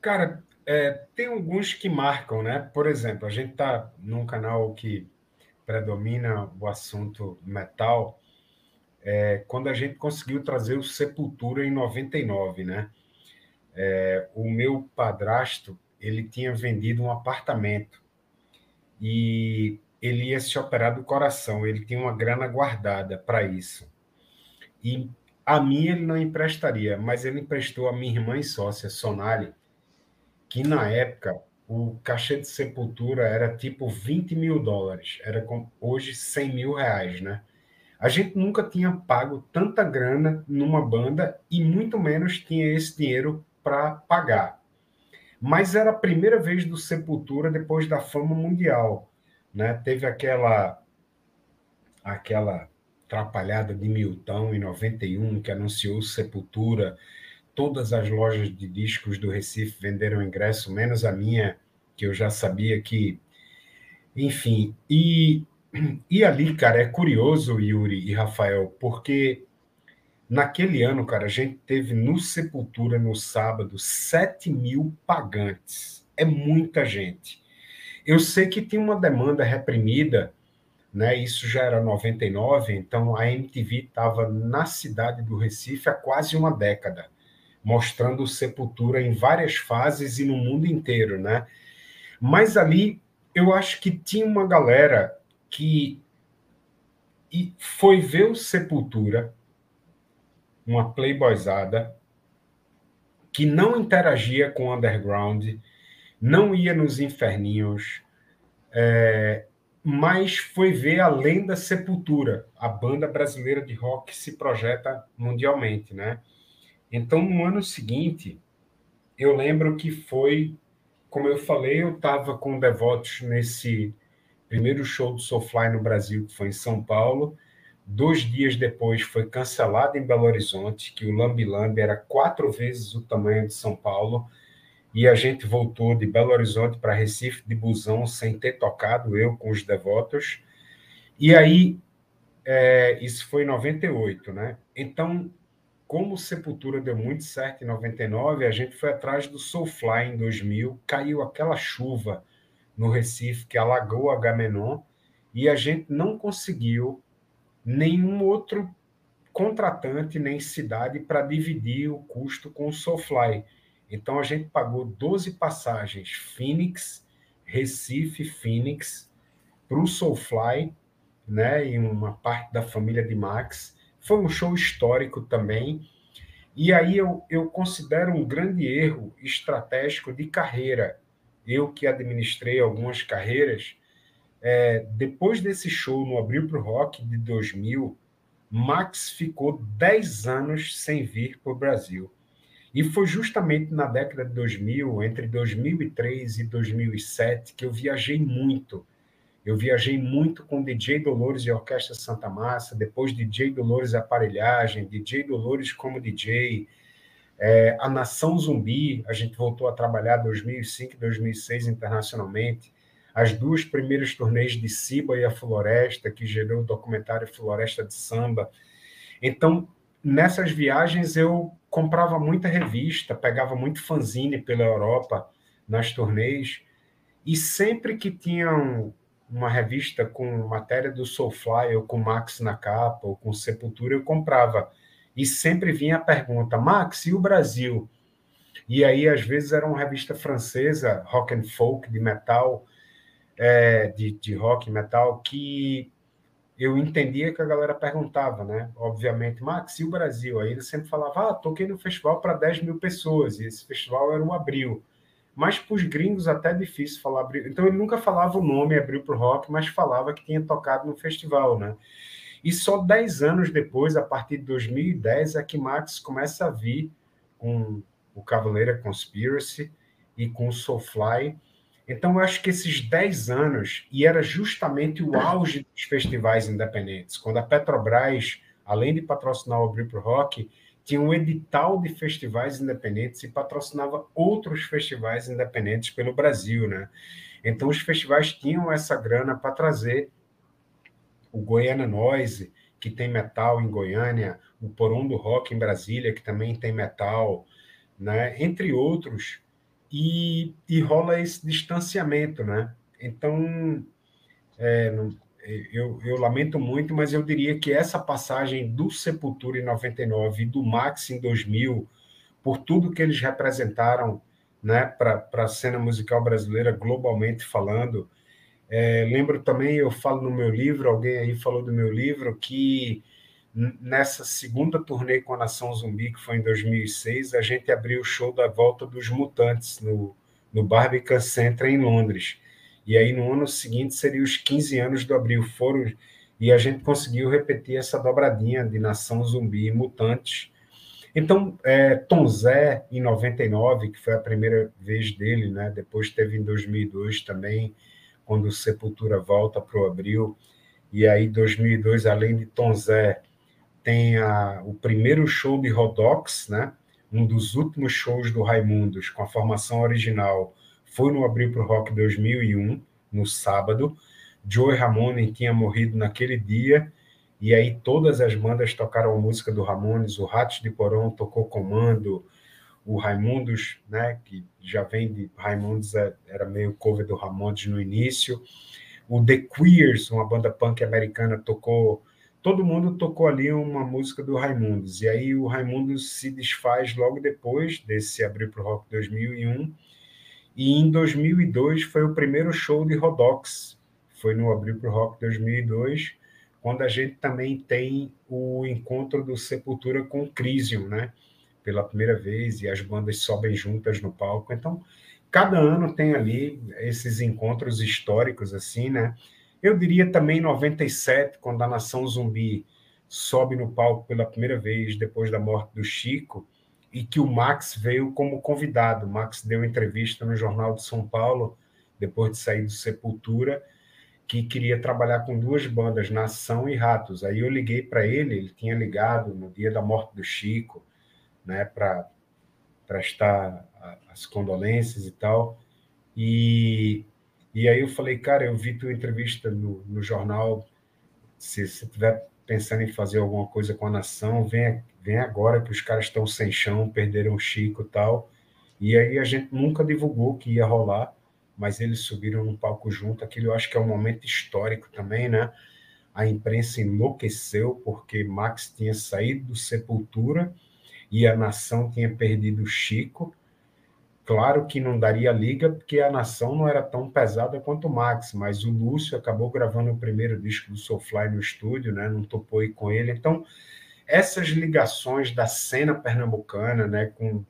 Cara, é, tem alguns que marcam, né? Por exemplo, a gente está num canal que predomina o assunto metal, é, quando a gente conseguiu trazer o Sepultura em 99, né? É, o meu padrasto, ele tinha vendido um apartamento e ele ia se operar do coração, ele tinha uma grana guardada para isso. E a mim ele não emprestaria, mas ele emprestou a minha irmã e sócia, Sonali, que na época o cachê de sepultura era tipo 20 mil dólares, era com, hoje 100 mil reais, né? A gente nunca tinha pago tanta grana numa banda e muito menos tinha esse dinheiro para pagar. Mas era a primeira vez do Sepultura depois da fama mundial né? Teve aquela aquela atrapalhada de Milton em 91 que anunciou Sepultura. Todas as lojas de discos do Recife venderam ingresso, menos a minha, que eu já sabia que enfim, e e ali, cara, é curioso, Yuri e Rafael, porque naquele ano, cara, a gente teve no Sepultura, no sábado, 7 mil pagantes. É muita gente. Eu sei que tinha uma demanda reprimida, né? Isso já era 99, então a MTV estava na cidade do Recife há quase uma década, mostrando Sepultura em várias fases e no mundo inteiro, né? Mas ali eu acho que tinha uma galera que foi ver o Sepultura, uma playboyzada, que não interagia com o underground, não ia nos inferninhos, é, mas foi ver a lenda Sepultura, a banda brasileira de rock se projeta mundialmente, né? Então, no ano seguinte, eu lembro que foi, como eu falei, eu estava com Devotos nesse primeiro show do Soulfly no Brasil, que foi em São Paulo, Dois dias depois foi cancelado em Belo Horizonte, que o Lambi Lambi era quatro vezes o tamanho de São Paulo, e a gente voltou de Belo Horizonte para Recife de busão sem ter tocado, eu com os devotos. E aí, é, isso foi em 98, né? Então, como Sepultura deu muito certo em 99, a gente foi atrás do Soulfly em 2000, caiu aquela chuva no Recife que alagou a Gamenon, e a gente não conseguiu nenhum outro contratante nem cidade para dividir o custo com o Soulfly. Então a gente pagou 12 passagens Phoenix, Recife, Phoenix para o Soulfly, né, e uma parte da família de Max. Foi um show histórico também. E aí eu, eu considero um grande erro estratégico de carreira. Eu que administrei algumas carreiras, é, depois desse show no Abril para o Rock de 2000, Max ficou 10 anos sem vir para o Brasil. E foi justamente na década de 2000, entre 2003 e 2007, que eu viajei muito. Eu viajei muito com DJ Dolores e Orquestra Santa Massa, depois DJ Dolores Aparelhagem, DJ Dolores como DJ, é, a Nação Zumbi, a gente voltou a trabalhar 2005 e 2006 internacionalmente as duas primeiras turnês de Ciba e a Floresta, que gerou o documentário Floresta de Samba. Então, nessas viagens eu comprava muita revista, pegava muito fanzine pela Europa nas turnês, e sempre que tinham uma revista com matéria do Soulfly, ou com Max na capa, ou com Sepultura, eu comprava. E sempre vinha a pergunta, Max, e o Brasil? E aí, às vezes, era uma revista francesa, rock and folk, de metal, é, de, de rock metal que eu entendia que a galera perguntava, né? Obviamente, Max, e o Brasil? Aí ele sempre falava, ah, toquei no festival para 10 mil pessoas, e esse festival era um abril. Mas para os gringos até é difícil falar abril. Então ele nunca falava o nome abril para o rock, mas falava que tinha tocado no festival, né? E só 10 anos depois, a partir de 2010, é que Max começa a vir com o Cavaleira Conspiracy e com o Soulfly, então, eu acho que esses 10 anos, e era justamente o auge dos festivais independentes, quando a Petrobras, além de patrocinar o Abril pro Rock, tinha um edital de festivais independentes e patrocinava outros festivais independentes pelo Brasil, né? Então, os festivais tinham essa grana para trazer o Goiânia Noise, que tem metal em Goiânia, o Porão do Rock em Brasília, que também tem metal, né? entre outros e, e rola esse distanciamento, né? Então, é, eu, eu, lamento muito, mas eu diria que essa passagem do Sepultura em 99 e do Max em 2000, por tudo que eles representaram né, para a cena musical brasileira, globalmente falando, é, lembro também, eu falo no meu livro, alguém aí falou do meu livro, que nessa segunda turnê com a Nação Zumbi, que foi em 2006, a gente abriu o show da volta dos Mutantes no, no Barbican Center em Londres. E aí no ano seguinte seria os 15 anos do Abril Foram e a gente conseguiu repetir essa dobradinha de Nação Zumbi e Mutantes. Então, é, Tom Zé, em 99, que foi a primeira vez dele, né? depois teve em 2002 também, quando o Sepultura volta para o Abril. E aí, 2002, além de Tom Zé, tem a, o primeiro show de Rodox, né? um dos últimos shows do Raimundos com a formação original foi no Abril para o Rock 2001, no sábado. Joey Ramone tinha morrido naquele dia, e aí todas as bandas tocaram a música do Ramones, o Ratos de Porão tocou Comando, o Raimundos, né, que já vem de Raimundos, é, era meio cover do Ramones no início. O The Queers, uma banda punk americana, tocou todo mundo tocou ali uma música do Raimundos. E aí o Raimundos se desfaz logo depois desse Abril para o Rock 2001. E em 2002 foi o primeiro show de Rodox. Foi no Abril para o Rock 2002, quando a gente também tem o encontro do Sepultura com o Crisium, né? pela primeira vez e as bandas sobem juntas no palco. Então, cada ano tem ali esses encontros históricos, assim, né? Eu diria também 97, quando a Nação Zumbi sobe no palco pela primeira vez depois da morte do Chico, e que o Max veio como convidado. O Max deu entrevista no Jornal de São Paulo, depois de sair do Sepultura, que queria trabalhar com duas bandas, Nação e Ratos. Aí eu liguei para ele, ele tinha ligado no dia da morte do Chico, né, para prestar as condolências e tal. E, e aí eu falei, cara, eu vi tua entrevista no, no jornal, se você estiver pensando em fazer alguma coisa com a nação, vem, vem agora que os caras estão sem chão, perderam o Chico e tal. E aí a gente nunca divulgou que ia rolar, mas eles subiram no palco junto. Aquilo eu acho que é um momento histórico também, né? A imprensa enlouqueceu porque Max tinha saído do Sepultura e a nação tinha perdido o Chico. Claro que não daria liga, porque a nação não era tão pesada quanto o Max, mas o Lúcio acabou gravando o primeiro disco do Soulfly no estúdio, né? não topou aí com ele. Então, essas ligações da cena pernambucana né, com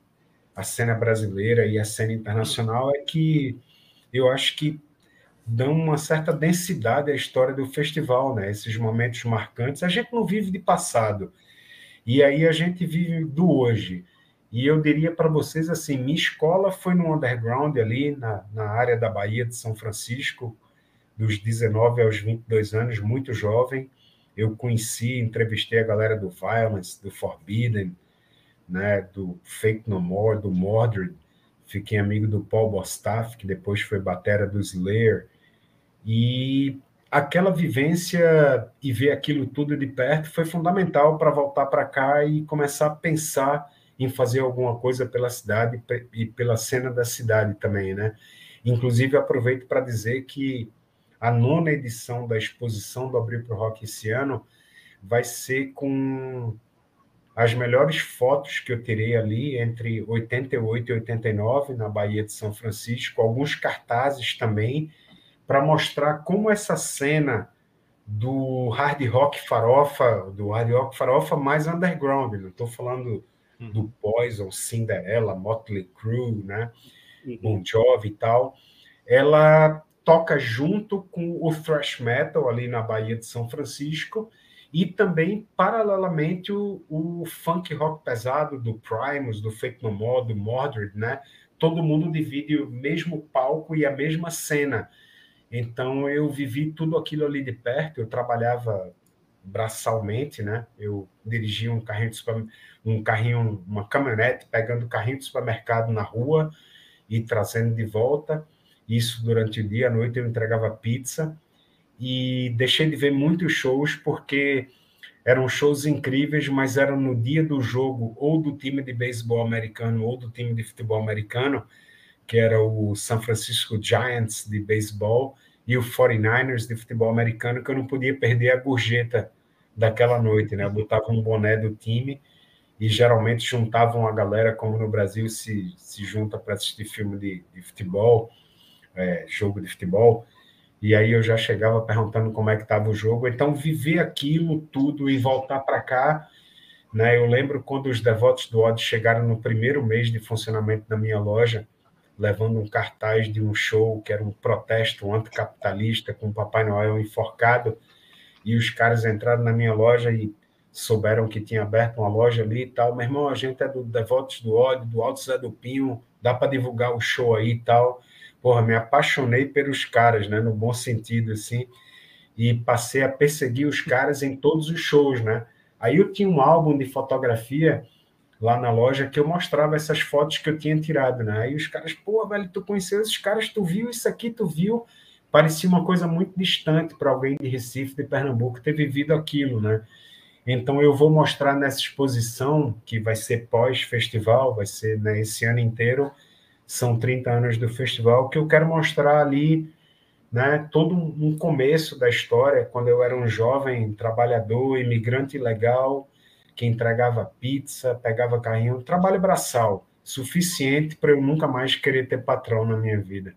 a cena brasileira e a cena internacional é que eu acho que dão uma certa densidade à história do festival, né? esses momentos marcantes. A gente não vive de passado, e aí a gente vive do hoje. E eu diria para vocês assim, minha escola foi no underground ali na, na área da Bahia de São Francisco, dos 19 aos 22 anos, muito jovem. Eu conheci, entrevistei a galera do Violence, do Forbidden, né, do Fake No More, do Mordred. Fiquei amigo do Paul Bostaff, que depois foi batera do Slayer. E aquela vivência e ver aquilo tudo de perto foi fundamental para voltar para cá e começar a pensar em fazer alguma coisa pela cidade e pela cena da cidade também, né? Inclusive, aproveito para dizer que a nona edição da exposição do Abril para o Rock esse ano vai ser com as melhores fotos que eu tirei ali entre 88 e 89 na Bahia de São Francisco, alguns cartazes também para mostrar como essa cena do hard rock farofa, do hard rock farofa mais underground, não estou falando uhum. do Poison, Cinderella, Motley Crue, né? Uhum. Bon Jovi e tal, ela toca junto com o thrash metal ali na Bahia de São Francisco e também paralelamente o, o funk rock pesado do Primus, do Fake No More, do Mordred, né? Todo mundo divide o mesmo palco e a mesma cena. Então eu vivi tudo aquilo ali de perto. Eu trabalhava braçalmente, né? Eu dirigia um carrinho um carrinho, uma caminhonete pegando carrinho de supermercado na rua e trazendo de volta. Isso durante o dia, à noite eu entregava pizza e deixei de ver muitos shows porque eram shows incríveis, mas eram no dia do jogo ou do time de beisebol americano ou do time de futebol americano, que era o San Francisco Giants de beisebol e o 49ers de futebol americano, que eu não podia perder a gorjeta daquela noite, né? Botava um boné do time e geralmente juntavam a galera, como no Brasil se, se junta para assistir filme de, de futebol, é, jogo de futebol, e aí eu já chegava perguntando como é que estava o jogo. Então, viver aquilo tudo e voltar para cá, né? Eu lembro quando os devotos do Odd chegaram no primeiro mês de funcionamento da minha loja, levando um cartaz de um show que era um protesto anticapitalista com o Papai Noel enforcado, e os caras entraram na minha loja e souberam que tinha aberto uma loja ali e tal. Meu irmão, a gente é do Devotos do Ódio, do Alto Zé do Pinho, dá para divulgar o show aí e tal. Porra, me apaixonei pelos caras, né, no bom sentido, assim, e passei a perseguir os caras em todos os shows, né. Aí eu tinha um álbum de fotografia lá na loja que eu mostrava essas fotos que eu tinha tirado, né? Aí os caras, pô, velho, tu conheceu esses caras, tu viu isso aqui, tu viu? Parecia uma coisa muito distante para alguém de Recife, de Pernambuco, ter vivido aquilo, né? Então eu vou mostrar nessa exposição, que vai ser pós-festival, vai ser né, esse ano inteiro, são 30 anos do festival, que eu quero mostrar ali né, todo um começo da história, quando eu era um jovem trabalhador, imigrante legal, que entregava pizza, pegava carrinho, trabalho braçal, suficiente para eu nunca mais querer ter patrão na minha vida.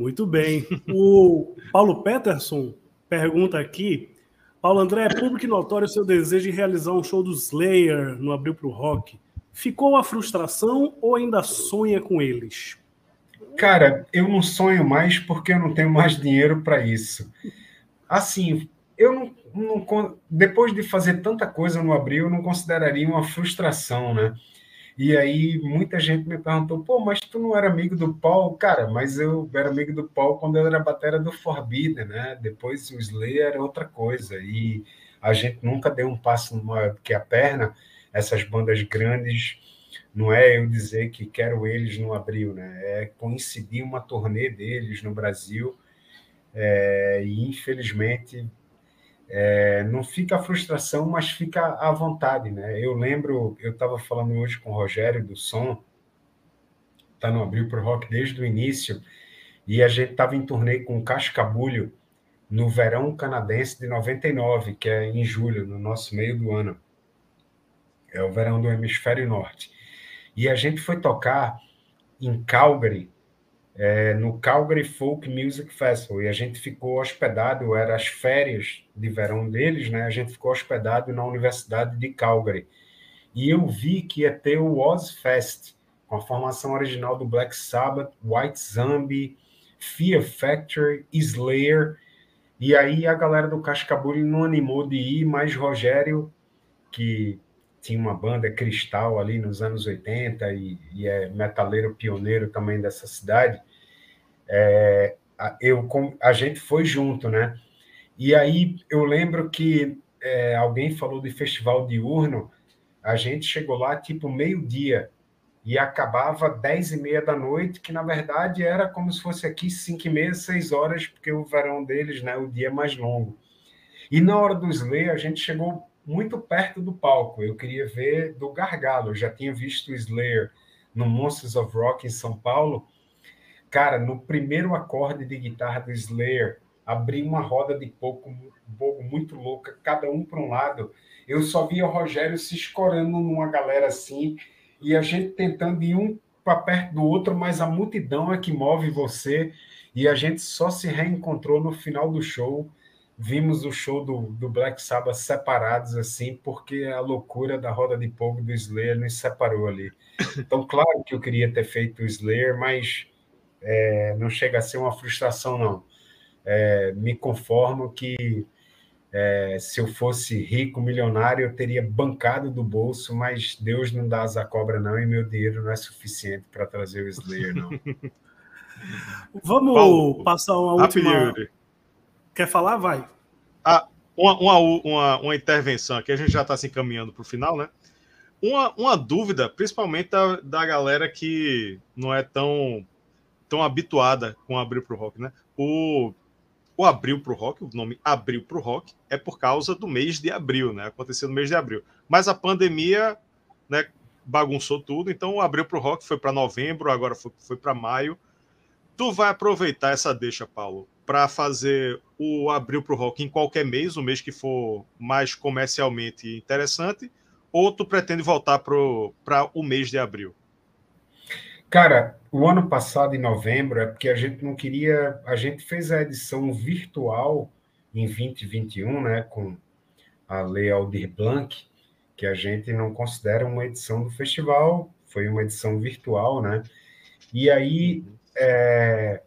Muito bem. O Paulo Peterson pergunta aqui Paulo André, é público e notório seu desejo de realizar um show do Slayer no Abril para o Rock. Ficou a frustração ou ainda sonha com eles? Cara, eu não sonho mais porque eu não tenho mais dinheiro para isso. Assim, eu não, não, depois de fazer tanta coisa no Abril, eu não consideraria uma frustração, né? E aí muita gente me perguntou, pô, mas tu não era amigo do Paul? Cara, mas eu era amigo do Paul quando eu era batera do Forbidden, né? Depois o Slayer era outra coisa. E a gente nunca deu um passo maior que a perna. Essas bandas grandes, não é eu dizer que quero eles no abril, né? É coincidir uma turnê deles no Brasil. É, e infelizmente é, não fica a frustração, mas fica a vontade, né? Eu lembro, eu estava falando hoje com o Rogério do Som, tá no Abril pro Rock desde o início, e a gente estava em turnê com o Cascabulho no verão canadense de 99, que é em julho, no nosso meio do ano. É o verão do hemisfério norte. E a gente foi tocar em Calgary, é, no Calgary Folk Music Festival e a gente ficou hospedado, era as férias de verão deles, né? A gente ficou hospedado na Universidade de Calgary. E eu vi que ia ter o Ozfest, com a formação original do Black Sabbath, White Zombie, Fear Factory, Slayer. E aí a galera do Cascabulho não animou de ir, mas Rogério, que tinha uma banda Cristal ali nos anos 80 e, e é metaleiro pioneiro também dessa cidade, é, eu, a gente foi junto, né? E aí eu lembro que é, alguém falou de festival diurno, a gente chegou lá tipo meio-dia e acabava dez e meia da noite, que na verdade era como se fosse aqui cinco e meia, seis horas, porque o verão deles, né, o dia é mais longo. E na hora do Slayer, a gente chegou muito perto do palco. Eu queria ver do Gargalo. Eu já tinha visto o Slayer no Monsters of Rock em São Paulo Cara, no primeiro acorde de guitarra do Slayer, abri uma roda de pouco, pouco muito louca, cada um para um lado. Eu só via o Rogério se escorando numa galera assim, e a gente tentando ir um para perto do outro, mas a multidão é que move você. E a gente só se reencontrou no final do show. Vimos o show do, do Black Sabbath separados assim, porque a loucura da roda de pouco do Slayer nos separou ali. Então, claro que eu queria ter feito o Slayer, mas é, não chega a ser uma frustração, não. É, me conformo que é, se eu fosse rico, milionário, eu teria bancado do bolso, mas Deus não dá asa cobra, não, e meu dinheiro não é suficiente para trazer o Slayer, não. [laughs] Vamos Paulo, passar uma última. Quer falar? Vai. Ah, uma, uma, uma, intervenção aqui, a gente já está se encaminhando para o final, né? Uma, uma dúvida, principalmente da, da galera que não é tão tão habituada com Abril pro Rock, né? O, o Abril pro Rock, o nome Abril pro Rock, é por causa do mês de abril, né? Aconteceu no mês de abril. Mas a pandemia, né, bagunçou tudo, então o Abril pro Rock foi para novembro, agora foi, foi para maio. Tu vai aproveitar essa deixa, Paulo, para fazer o Abril pro Rock em qualquer mês, o mês que for mais comercialmente interessante, ou tu pretende voltar para o mês de abril? Cara, o ano passado, em novembro, é porque a gente não queria. A gente fez a edição virtual em 2021, né, com a Lei Aldir Blanc, que a gente não considera uma edição do festival, foi uma edição virtual, né? E aí, é,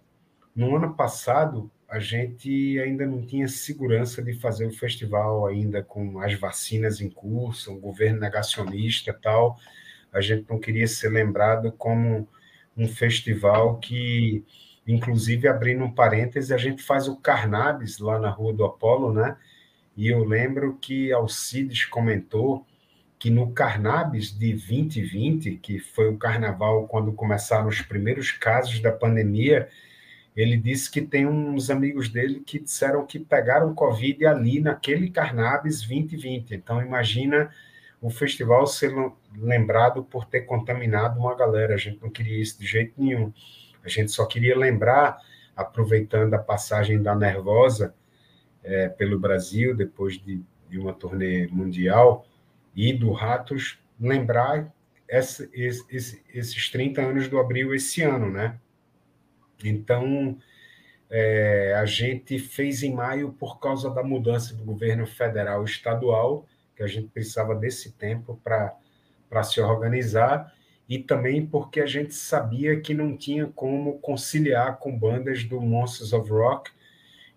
no ano passado, a gente ainda não tinha segurança de fazer o festival ainda com as vacinas em curso, um governo negacionista tal a gente não queria ser lembrado como um festival que, inclusive, abrindo um parêntese, a gente faz o Carnabis lá na Rua do Apolo, né? E eu lembro que Alcides comentou que no Carnabis de 2020, que foi o carnaval quando começaram os primeiros casos da pandemia, ele disse que tem uns amigos dele que disseram que pegaram Covid ali naquele Carnabis 2020. Então, imagina o festival ser lembrado por ter contaminado uma galera. A gente não queria isso de jeito nenhum. A gente só queria lembrar, aproveitando a passagem da Nervosa é, pelo Brasil, depois de, de, uma turnê mundial, e do Ratos, lembrar essa, esse, esses 30 anos do Abril esse ano, né? Então, é, a gente fez em maio por causa da mudança do governo federal e estadual, que a gente precisava desse tempo para se organizar, e também porque a gente sabia que não tinha como conciliar com bandas do Monsters of Rock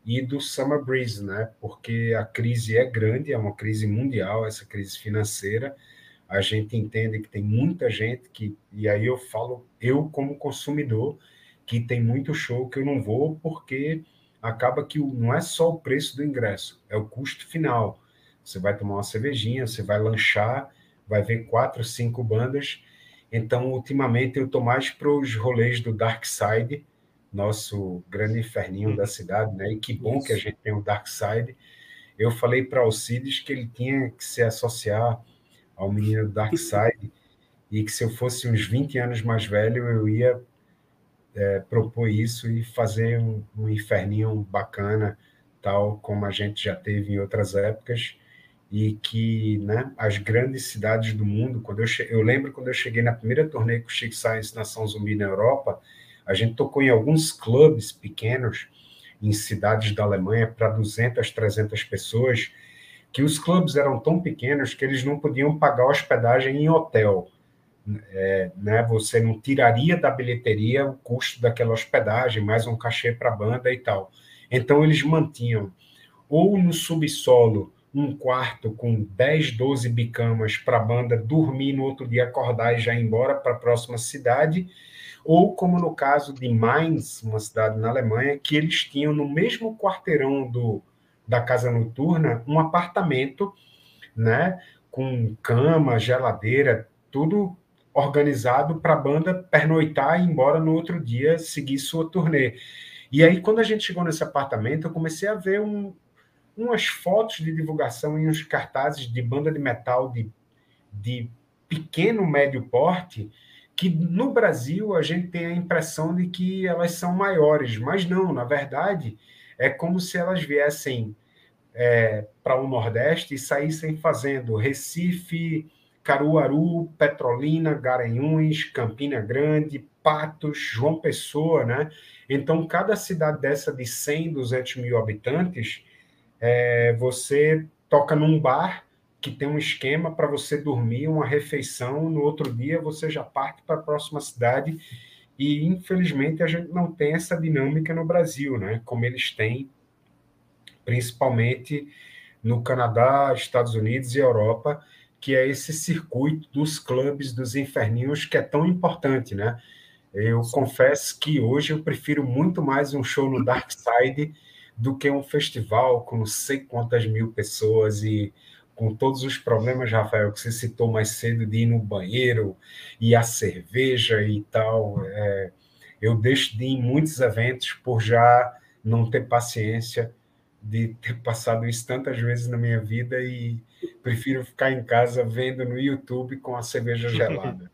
e do Summer Breeze, né? Porque a crise é grande, é uma crise mundial, essa crise financeira. A gente entende que tem muita gente que, e aí eu falo, eu como consumidor, que tem muito show que eu não vou porque acaba que não é só o preço do ingresso, é o custo final. Você vai tomar uma cervejinha, você vai lanchar, vai ver quatro, cinco bandas. Então, ultimamente, eu estou mais para os rolês do Dark Side, nosso grande inferninho hum. da cidade, né? E que bom Isso. que a gente tem o Dark Side. Eu falei para Alcides que ele tinha que se associar ao menino do Dark [laughs] Side e que se eu fosse uns 20 anos mais velho, eu ia é, propor isso e fazer um, um inferninho bacana, tal como a gente já teve em outras épocas, e que né, as grandes cidades do mundo, quando eu, eu lembro quando eu cheguei na primeira turnê com o Chic Science Nação Zumbi na Europa, a gente tocou em alguns clubes pequenos, em cidades da Alemanha, para 200, 300 pessoas, que os clubes eram tão pequenos que eles não podiam pagar hospedagem em hotel é, né, você não tiraria da bilheteria o custo daquela hospedagem, mais um cachê para a banda e tal. Então, eles mantinham ou no subsolo um quarto com 10, 12 bicamas para a banda dormir no outro dia, acordar e já ir embora para a próxima cidade, ou como no caso de Mainz, uma cidade na Alemanha, que eles tinham no mesmo quarteirão do, da casa noturna um apartamento, né, com cama, geladeira, tudo organizado para a banda pernoitar e ir embora no outro dia seguir sua turnê. E aí, quando a gente chegou nesse apartamento, eu comecei a ver um, umas fotos de divulgação e uns cartazes de banda de metal de, de pequeno, médio porte, que no Brasil a gente tem a impressão de que elas são maiores, mas não, na verdade, é como se elas viessem é, para o Nordeste e saíssem fazendo Recife, Caruaru, Petrolina, Garanhuns, Campina Grande, Patos, João Pessoa, né? Então, cada cidade dessa de 100, 200 mil habitantes, é, você toca num bar que tem um esquema para você dormir, uma refeição, no outro dia você já parte para a próxima cidade. E, infelizmente, a gente não tem essa dinâmica no Brasil, né? Como eles têm, principalmente no Canadá, Estados Unidos e Europa, que é esse circuito dos clubes dos inferninhos que é tão importante, né? Eu confesso que hoje eu prefiro muito mais um show no Dark Side do que um festival com não sei quantas mil pessoas e com todos os problemas, Rafael, que você citou mais cedo de ir no banheiro e a cerveja e tal. É, eu deixo de ir em muitos eventos por já não ter paciência de ter [laughs] passado isso tantas vezes na minha vida e prefiro ficar em casa vendo no YouTube com a cerveja [laughs] gelada.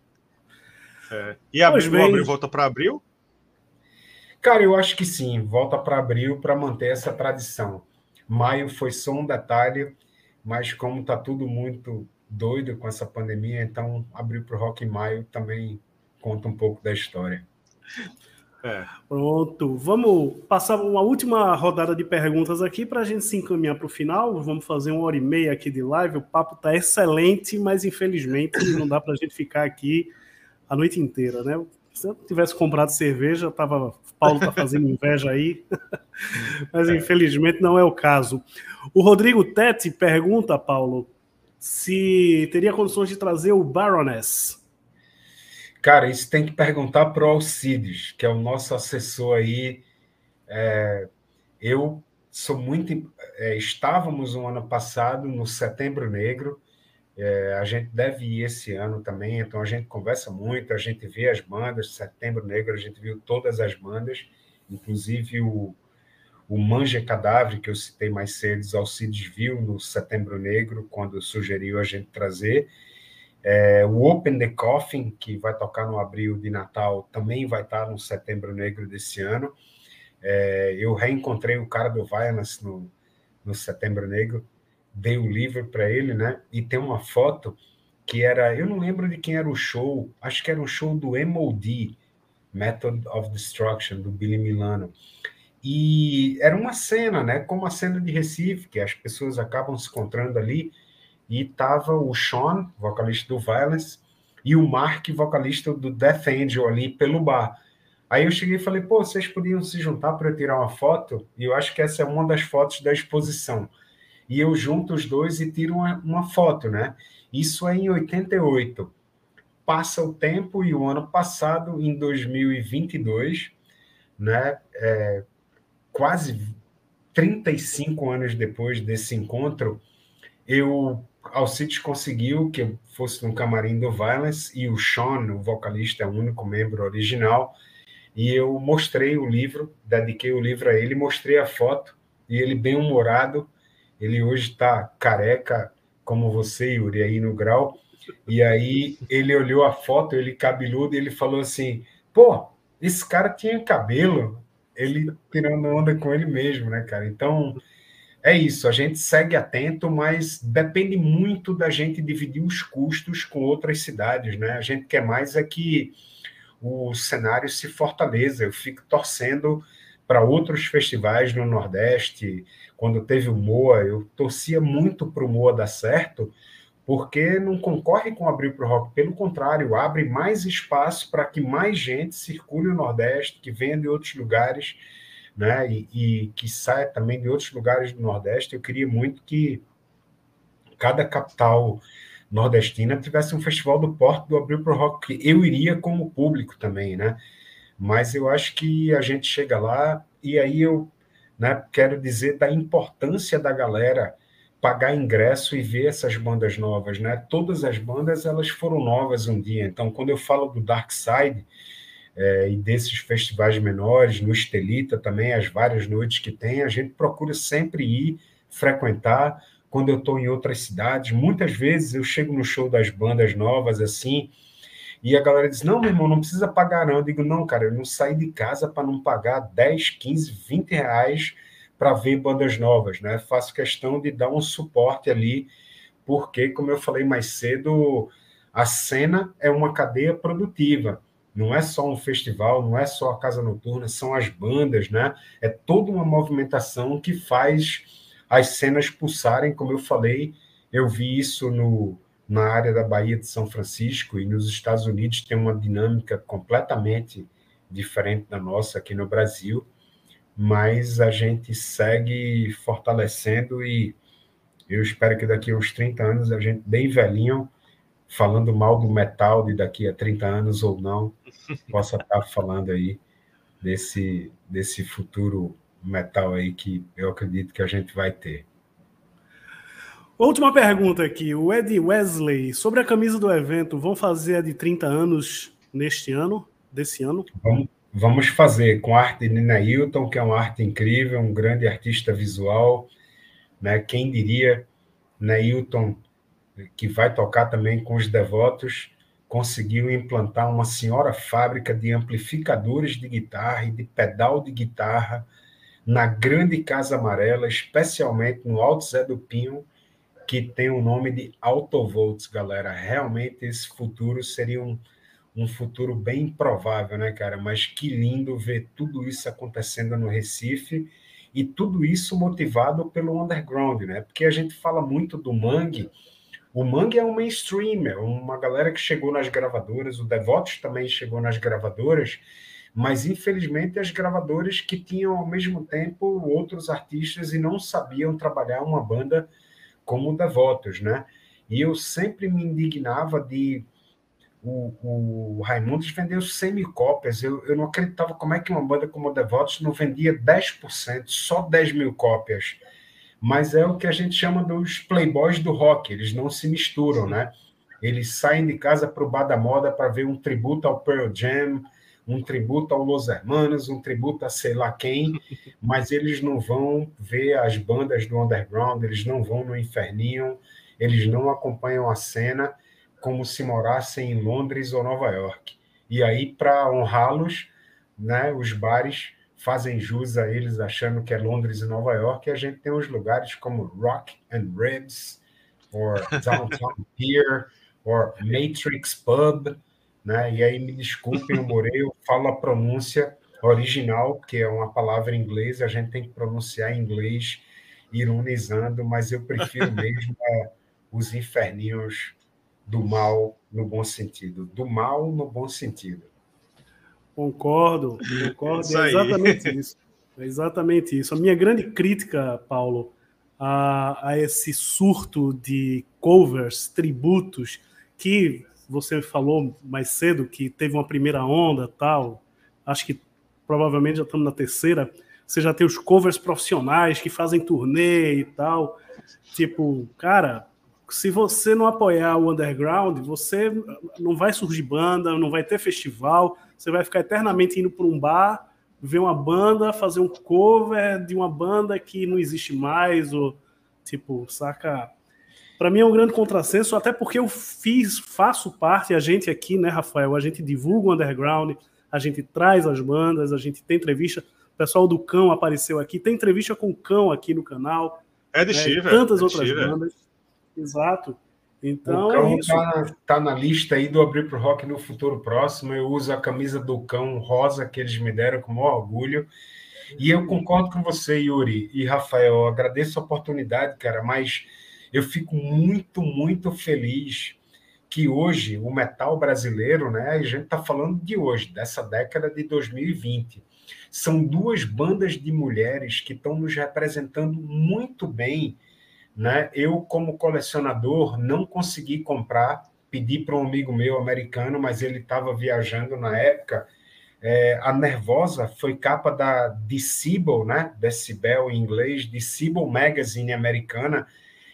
É. E abril, bem... abril volta para abril? Cara, eu acho que sim, volta para abril para manter essa tradição. Maio foi só um detalhe, mas como está tudo muito doido com essa pandemia, então abril para o Rock em Maio também conta um pouco da história. É. Pronto, vamos passar uma última rodada de perguntas aqui para a gente se encaminhar para o final. Vamos fazer uma hora e meia aqui de live. O papo está excelente, mas infelizmente não dá para a gente ficar aqui a noite inteira, né? Se eu tivesse comprado cerveja, tava, Paulo está fazendo inveja aí, [laughs] mas é. infelizmente não é o caso. O Rodrigo Tete pergunta, Paulo, se teria condições de trazer o Baroness Cara, isso tem que perguntar para o Alcides, que é o nosso assessor aí. É, eu sou muito. É, estávamos no ano passado no Setembro Negro. É, a gente deve ir esse ano também, então a gente conversa muito, a gente vê as bandas. Setembro Negro, a gente viu todas as bandas, inclusive o, o Manja Cadáver, que eu citei mais cedo, Alcides viu no Setembro Negro, quando sugeriu a gente trazer. É, o Open the Coffin, que vai tocar no abril de Natal, também vai estar no Setembro Negro desse ano. É, eu reencontrei o cara do Violence no, no Setembro Negro, dei o livro para ele, né? E tem uma foto que era, eu não lembro de quem era o show, acho que era um show do MOD, Method of Destruction, do Billy Milano. e era uma cena, né? Como a cena de Recife, que as pessoas acabam se encontrando ali. E tava o Sean, vocalista do Violence, e o Mark, vocalista do Death Angel, ali pelo bar. Aí eu cheguei e falei, pô, vocês podiam se juntar para eu tirar uma foto? E eu acho que essa é uma das fotos da exposição. E eu junto os dois e tiro uma, uma foto, né? Isso é em 88. Passa o tempo e o ano passado, em 2022, né? É, quase 35 anos depois desse encontro, eu Alcides conseguiu que eu fosse no camarim do Violence e o Sean, o vocalista, é o único membro original, e eu mostrei o livro, dediquei o livro a ele, mostrei a foto, e ele bem humorado, ele hoje está careca, como você, Yuri, aí no grau, e aí ele olhou a foto, ele cabeludo, e ele falou assim, pô, esse cara tinha cabelo, ele tirando onda com ele mesmo, né, cara? Então, é isso, a gente segue atento, mas depende muito da gente dividir os custos com outras cidades, né? A gente quer mais é que o cenário se fortaleça. Eu fico torcendo para outros festivais no Nordeste. Quando teve o Moa, eu torcia muito para o Moa dar certo, porque não concorre com abrir para o rock, pelo contrário, abre mais espaço para que mais gente circule o Nordeste, que venha de outros lugares, né? E, e, que saia também de outros lugares do Nordeste. Eu queria muito que cada capital nordestina tivesse um festival do porto do Abril para o Rock. Eu iria como público também, né? Mas eu acho que a gente chega lá e aí eu né, quero dizer da importância da galera pagar ingresso e ver essas bandas novas, né? Todas as bandas elas foram novas um dia. Então, quando eu falo do Dark Side é, e desses festivais menores, no Estelita também, as várias noites que tem, a gente procura sempre ir frequentar. Quando eu estou em outras cidades, muitas vezes eu chego no show das bandas novas assim e a galera diz: Não, meu irmão, não precisa pagar, não. Eu digo: Não, cara, eu não saí de casa para não pagar 10, 15, 20 reais para ver bandas novas, né? Faço questão de dar um suporte ali, porque, como eu falei mais cedo, a cena é uma cadeia produtiva. Não é só um festival, não é só a casa noturna, são as bandas, né? É toda uma movimentação que faz as cenas pulsarem, como eu falei, eu vi isso no, na área da Bahia de São Francisco e nos Estados Unidos tem uma dinâmica completamente diferente da nossa aqui no Brasil mas a gente segue fortalecendo e eu espero que daqui a uns 30 anos a gente, bem velhinho, falando mal do metal de daqui a 30 anos ou não, possa estar falando aí desse, desse futuro metal aí que eu acredito que a gente vai ter. Última pergunta aqui, o Ed Wesley, sobre a camisa do evento, vão fazer a de 30 anos neste ano, desse ano? Vamos, fazer com a arte de Nina Hilton, que é uma arte incrível, um grande artista visual. Né? Quem diria, Neilton, que vai tocar também com os devotos, conseguiu implantar uma senhora fábrica de amplificadores de guitarra e de pedal de guitarra na grande Casa Amarela, especialmente no Alto Zé do Pinho, que tem o nome de Autovolts, galera. Realmente esse futuro seria um um futuro bem improvável, né, cara? Mas que lindo ver tudo isso acontecendo no Recife e tudo isso motivado pelo underground, né? Porque a gente fala muito do Mangue. O Mangue é um mainstream, é uma galera que chegou nas gravadoras, o Devotos também chegou nas gravadoras, mas infelizmente as gravadoras que tinham ao mesmo tempo outros artistas e não sabiam trabalhar uma banda como Devotos, né? E eu sempre me indignava de o, o Raimundos vendeu 100 mil cópias. Eu, eu não acreditava como é que uma banda como Devotos não vendia 10%, só 10 mil cópias. Mas é o que a gente chama dos playboys do rock, eles não se misturam, né? Eles saem de casa para o bar da moda para ver um tributo ao Pearl Jam, um tributo ao Los Hermanos, um tributo a sei lá quem, [laughs] mas eles não vão ver as bandas do underground, eles não vão no Inferninho, eles não acompanham a cena como se morassem em Londres ou Nova York. E aí, para honrá-los, né, os bares fazem jus a eles, achando que é Londres e Nova York, e a gente tem uns lugares como Rock and Ribs, ou Downtown [laughs] Pier, ou Matrix Pub, né? E aí me desculpem, eu morei, eu falo a pronúncia original, que é uma palavra em inglês, a gente tem que pronunciar em inglês, ironizando, mas eu prefiro mesmo é, os inferninhos do mal no bom sentido. Do mal no bom sentido. Concordo, concordo. Isso é exatamente isso. É exatamente isso. A minha grande crítica, Paulo, a, a esse surto de covers, tributos, que você falou mais cedo que teve uma primeira onda tal. Acho que provavelmente já estamos na terceira. Você já tem os covers profissionais que fazem turnê e tal. Tipo, cara, se você não apoiar o underground, você não vai surgir banda, não vai ter festival, você vai ficar eternamente indo para um bar, ver uma banda, fazer um cover de uma banda que não existe mais, ou tipo, saca? Para mim é um grande contrassenso, até porque eu fiz, faço parte, a gente aqui, né, Rafael, a gente divulga o underground, a gente traz as bandas, a gente tem entrevista, o pessoal do Cão apareceu aqui, tem entrevista com o Cão aqui no canal. É de né, Tantas é outras bandas. Exato. Então, o cão é está tá na lista aí do Abrir pro Rock no futuro próximo. Eu uso a camisa do cão rosa que eles me deram com o maior orgulho. E eu concordo com você, Yuri e Rafael. Eu agradeço a oportunidade, cara, mas eu fico muito, muito feliz que hoje o metal brasileiro, né? A gente está falando de hoje, dessa década de 2020. São duas bandas de mulheres que estão nos representando muito bem né? Eu, como colecionador, não consegui comprar, pedi para um amigo meu americano, mas ele estava viajando na época. É, a Nervosa foi capa da Decibel, né? Decibel em inglês, Decibel Magazine americana.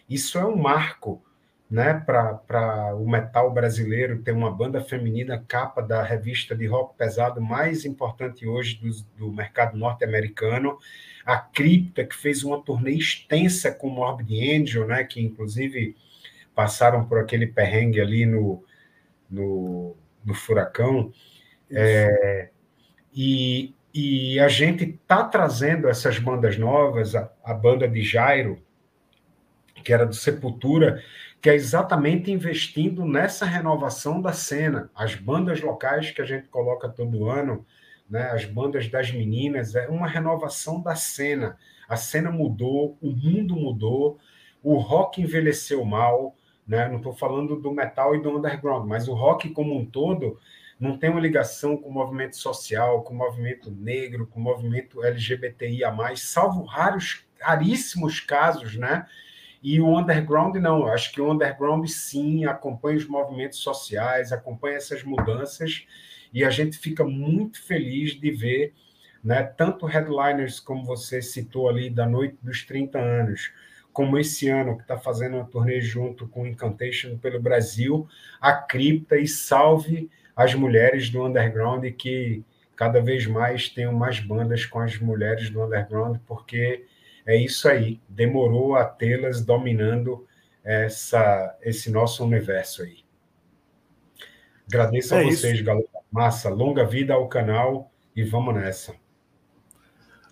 Isso é um marco né, para o metal brasileiro ter uma banda feminina capa da revista de rock pesado mais importante hoje do, do mercado norte-americano a Cripta, que fez uma turnê extensa com Morbid Angel, né, que inclusive passaram por aquele perrengue ali no, no, no Furacão. É, e, e a gente está trazendo essas bandas novas, a, a banda de Jairo, que era do Sepultura, que é exatamente investindo nessa renovação da cena. As bandas locais que a gente coloca todo ano, né, as bandas das meninas, é uma renovação da cena. A cena mudou, o mundo mudou, o rock envelheceu mal, né? não estou falando do metal e do underground, mas o rock como um todo não tem uma ligação com o movimento social, com o movimento negro, com o movimento LGBTIA+, salvo raros, raríssimos casos, né? E o underground não, eu acho que o underground sim acompanha os movimentos sociais, acompanha essas mudanças, e a gente fica muito feliz de ver né, tanto headliners, como você citou ali, da Noite dos 30 anos, como esse ano, que está fazendo uma turnê junto com Incantation pelo Brasil, a cripta e salve as mulheres do underground que cada vez mais tenham mais bandas com as mulheres do underground, porque é isso aí, demorou a tê-las dominando essa, esse nosso universo aí. Agradeço é a vocês, isso. galera. Massa, longa vida ao canal e vamos nessa.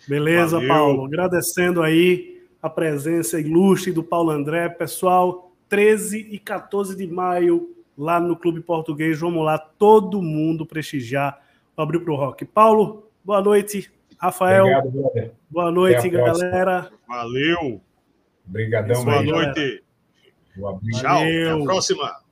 Beleza, Valeu. Paulo. Agradecendo aí a presença ilustre do Paulo André. Pessoal, 13 e 14 de maio, lá no Clube Português. Vamos lá, todo mundo prestigiar o Abril pro Rock. Paulo, boa noite. Rafael, Obrigado, boa noite, galera. Valeu. Obrigadão, Boa noite. Tchau, até a próxima.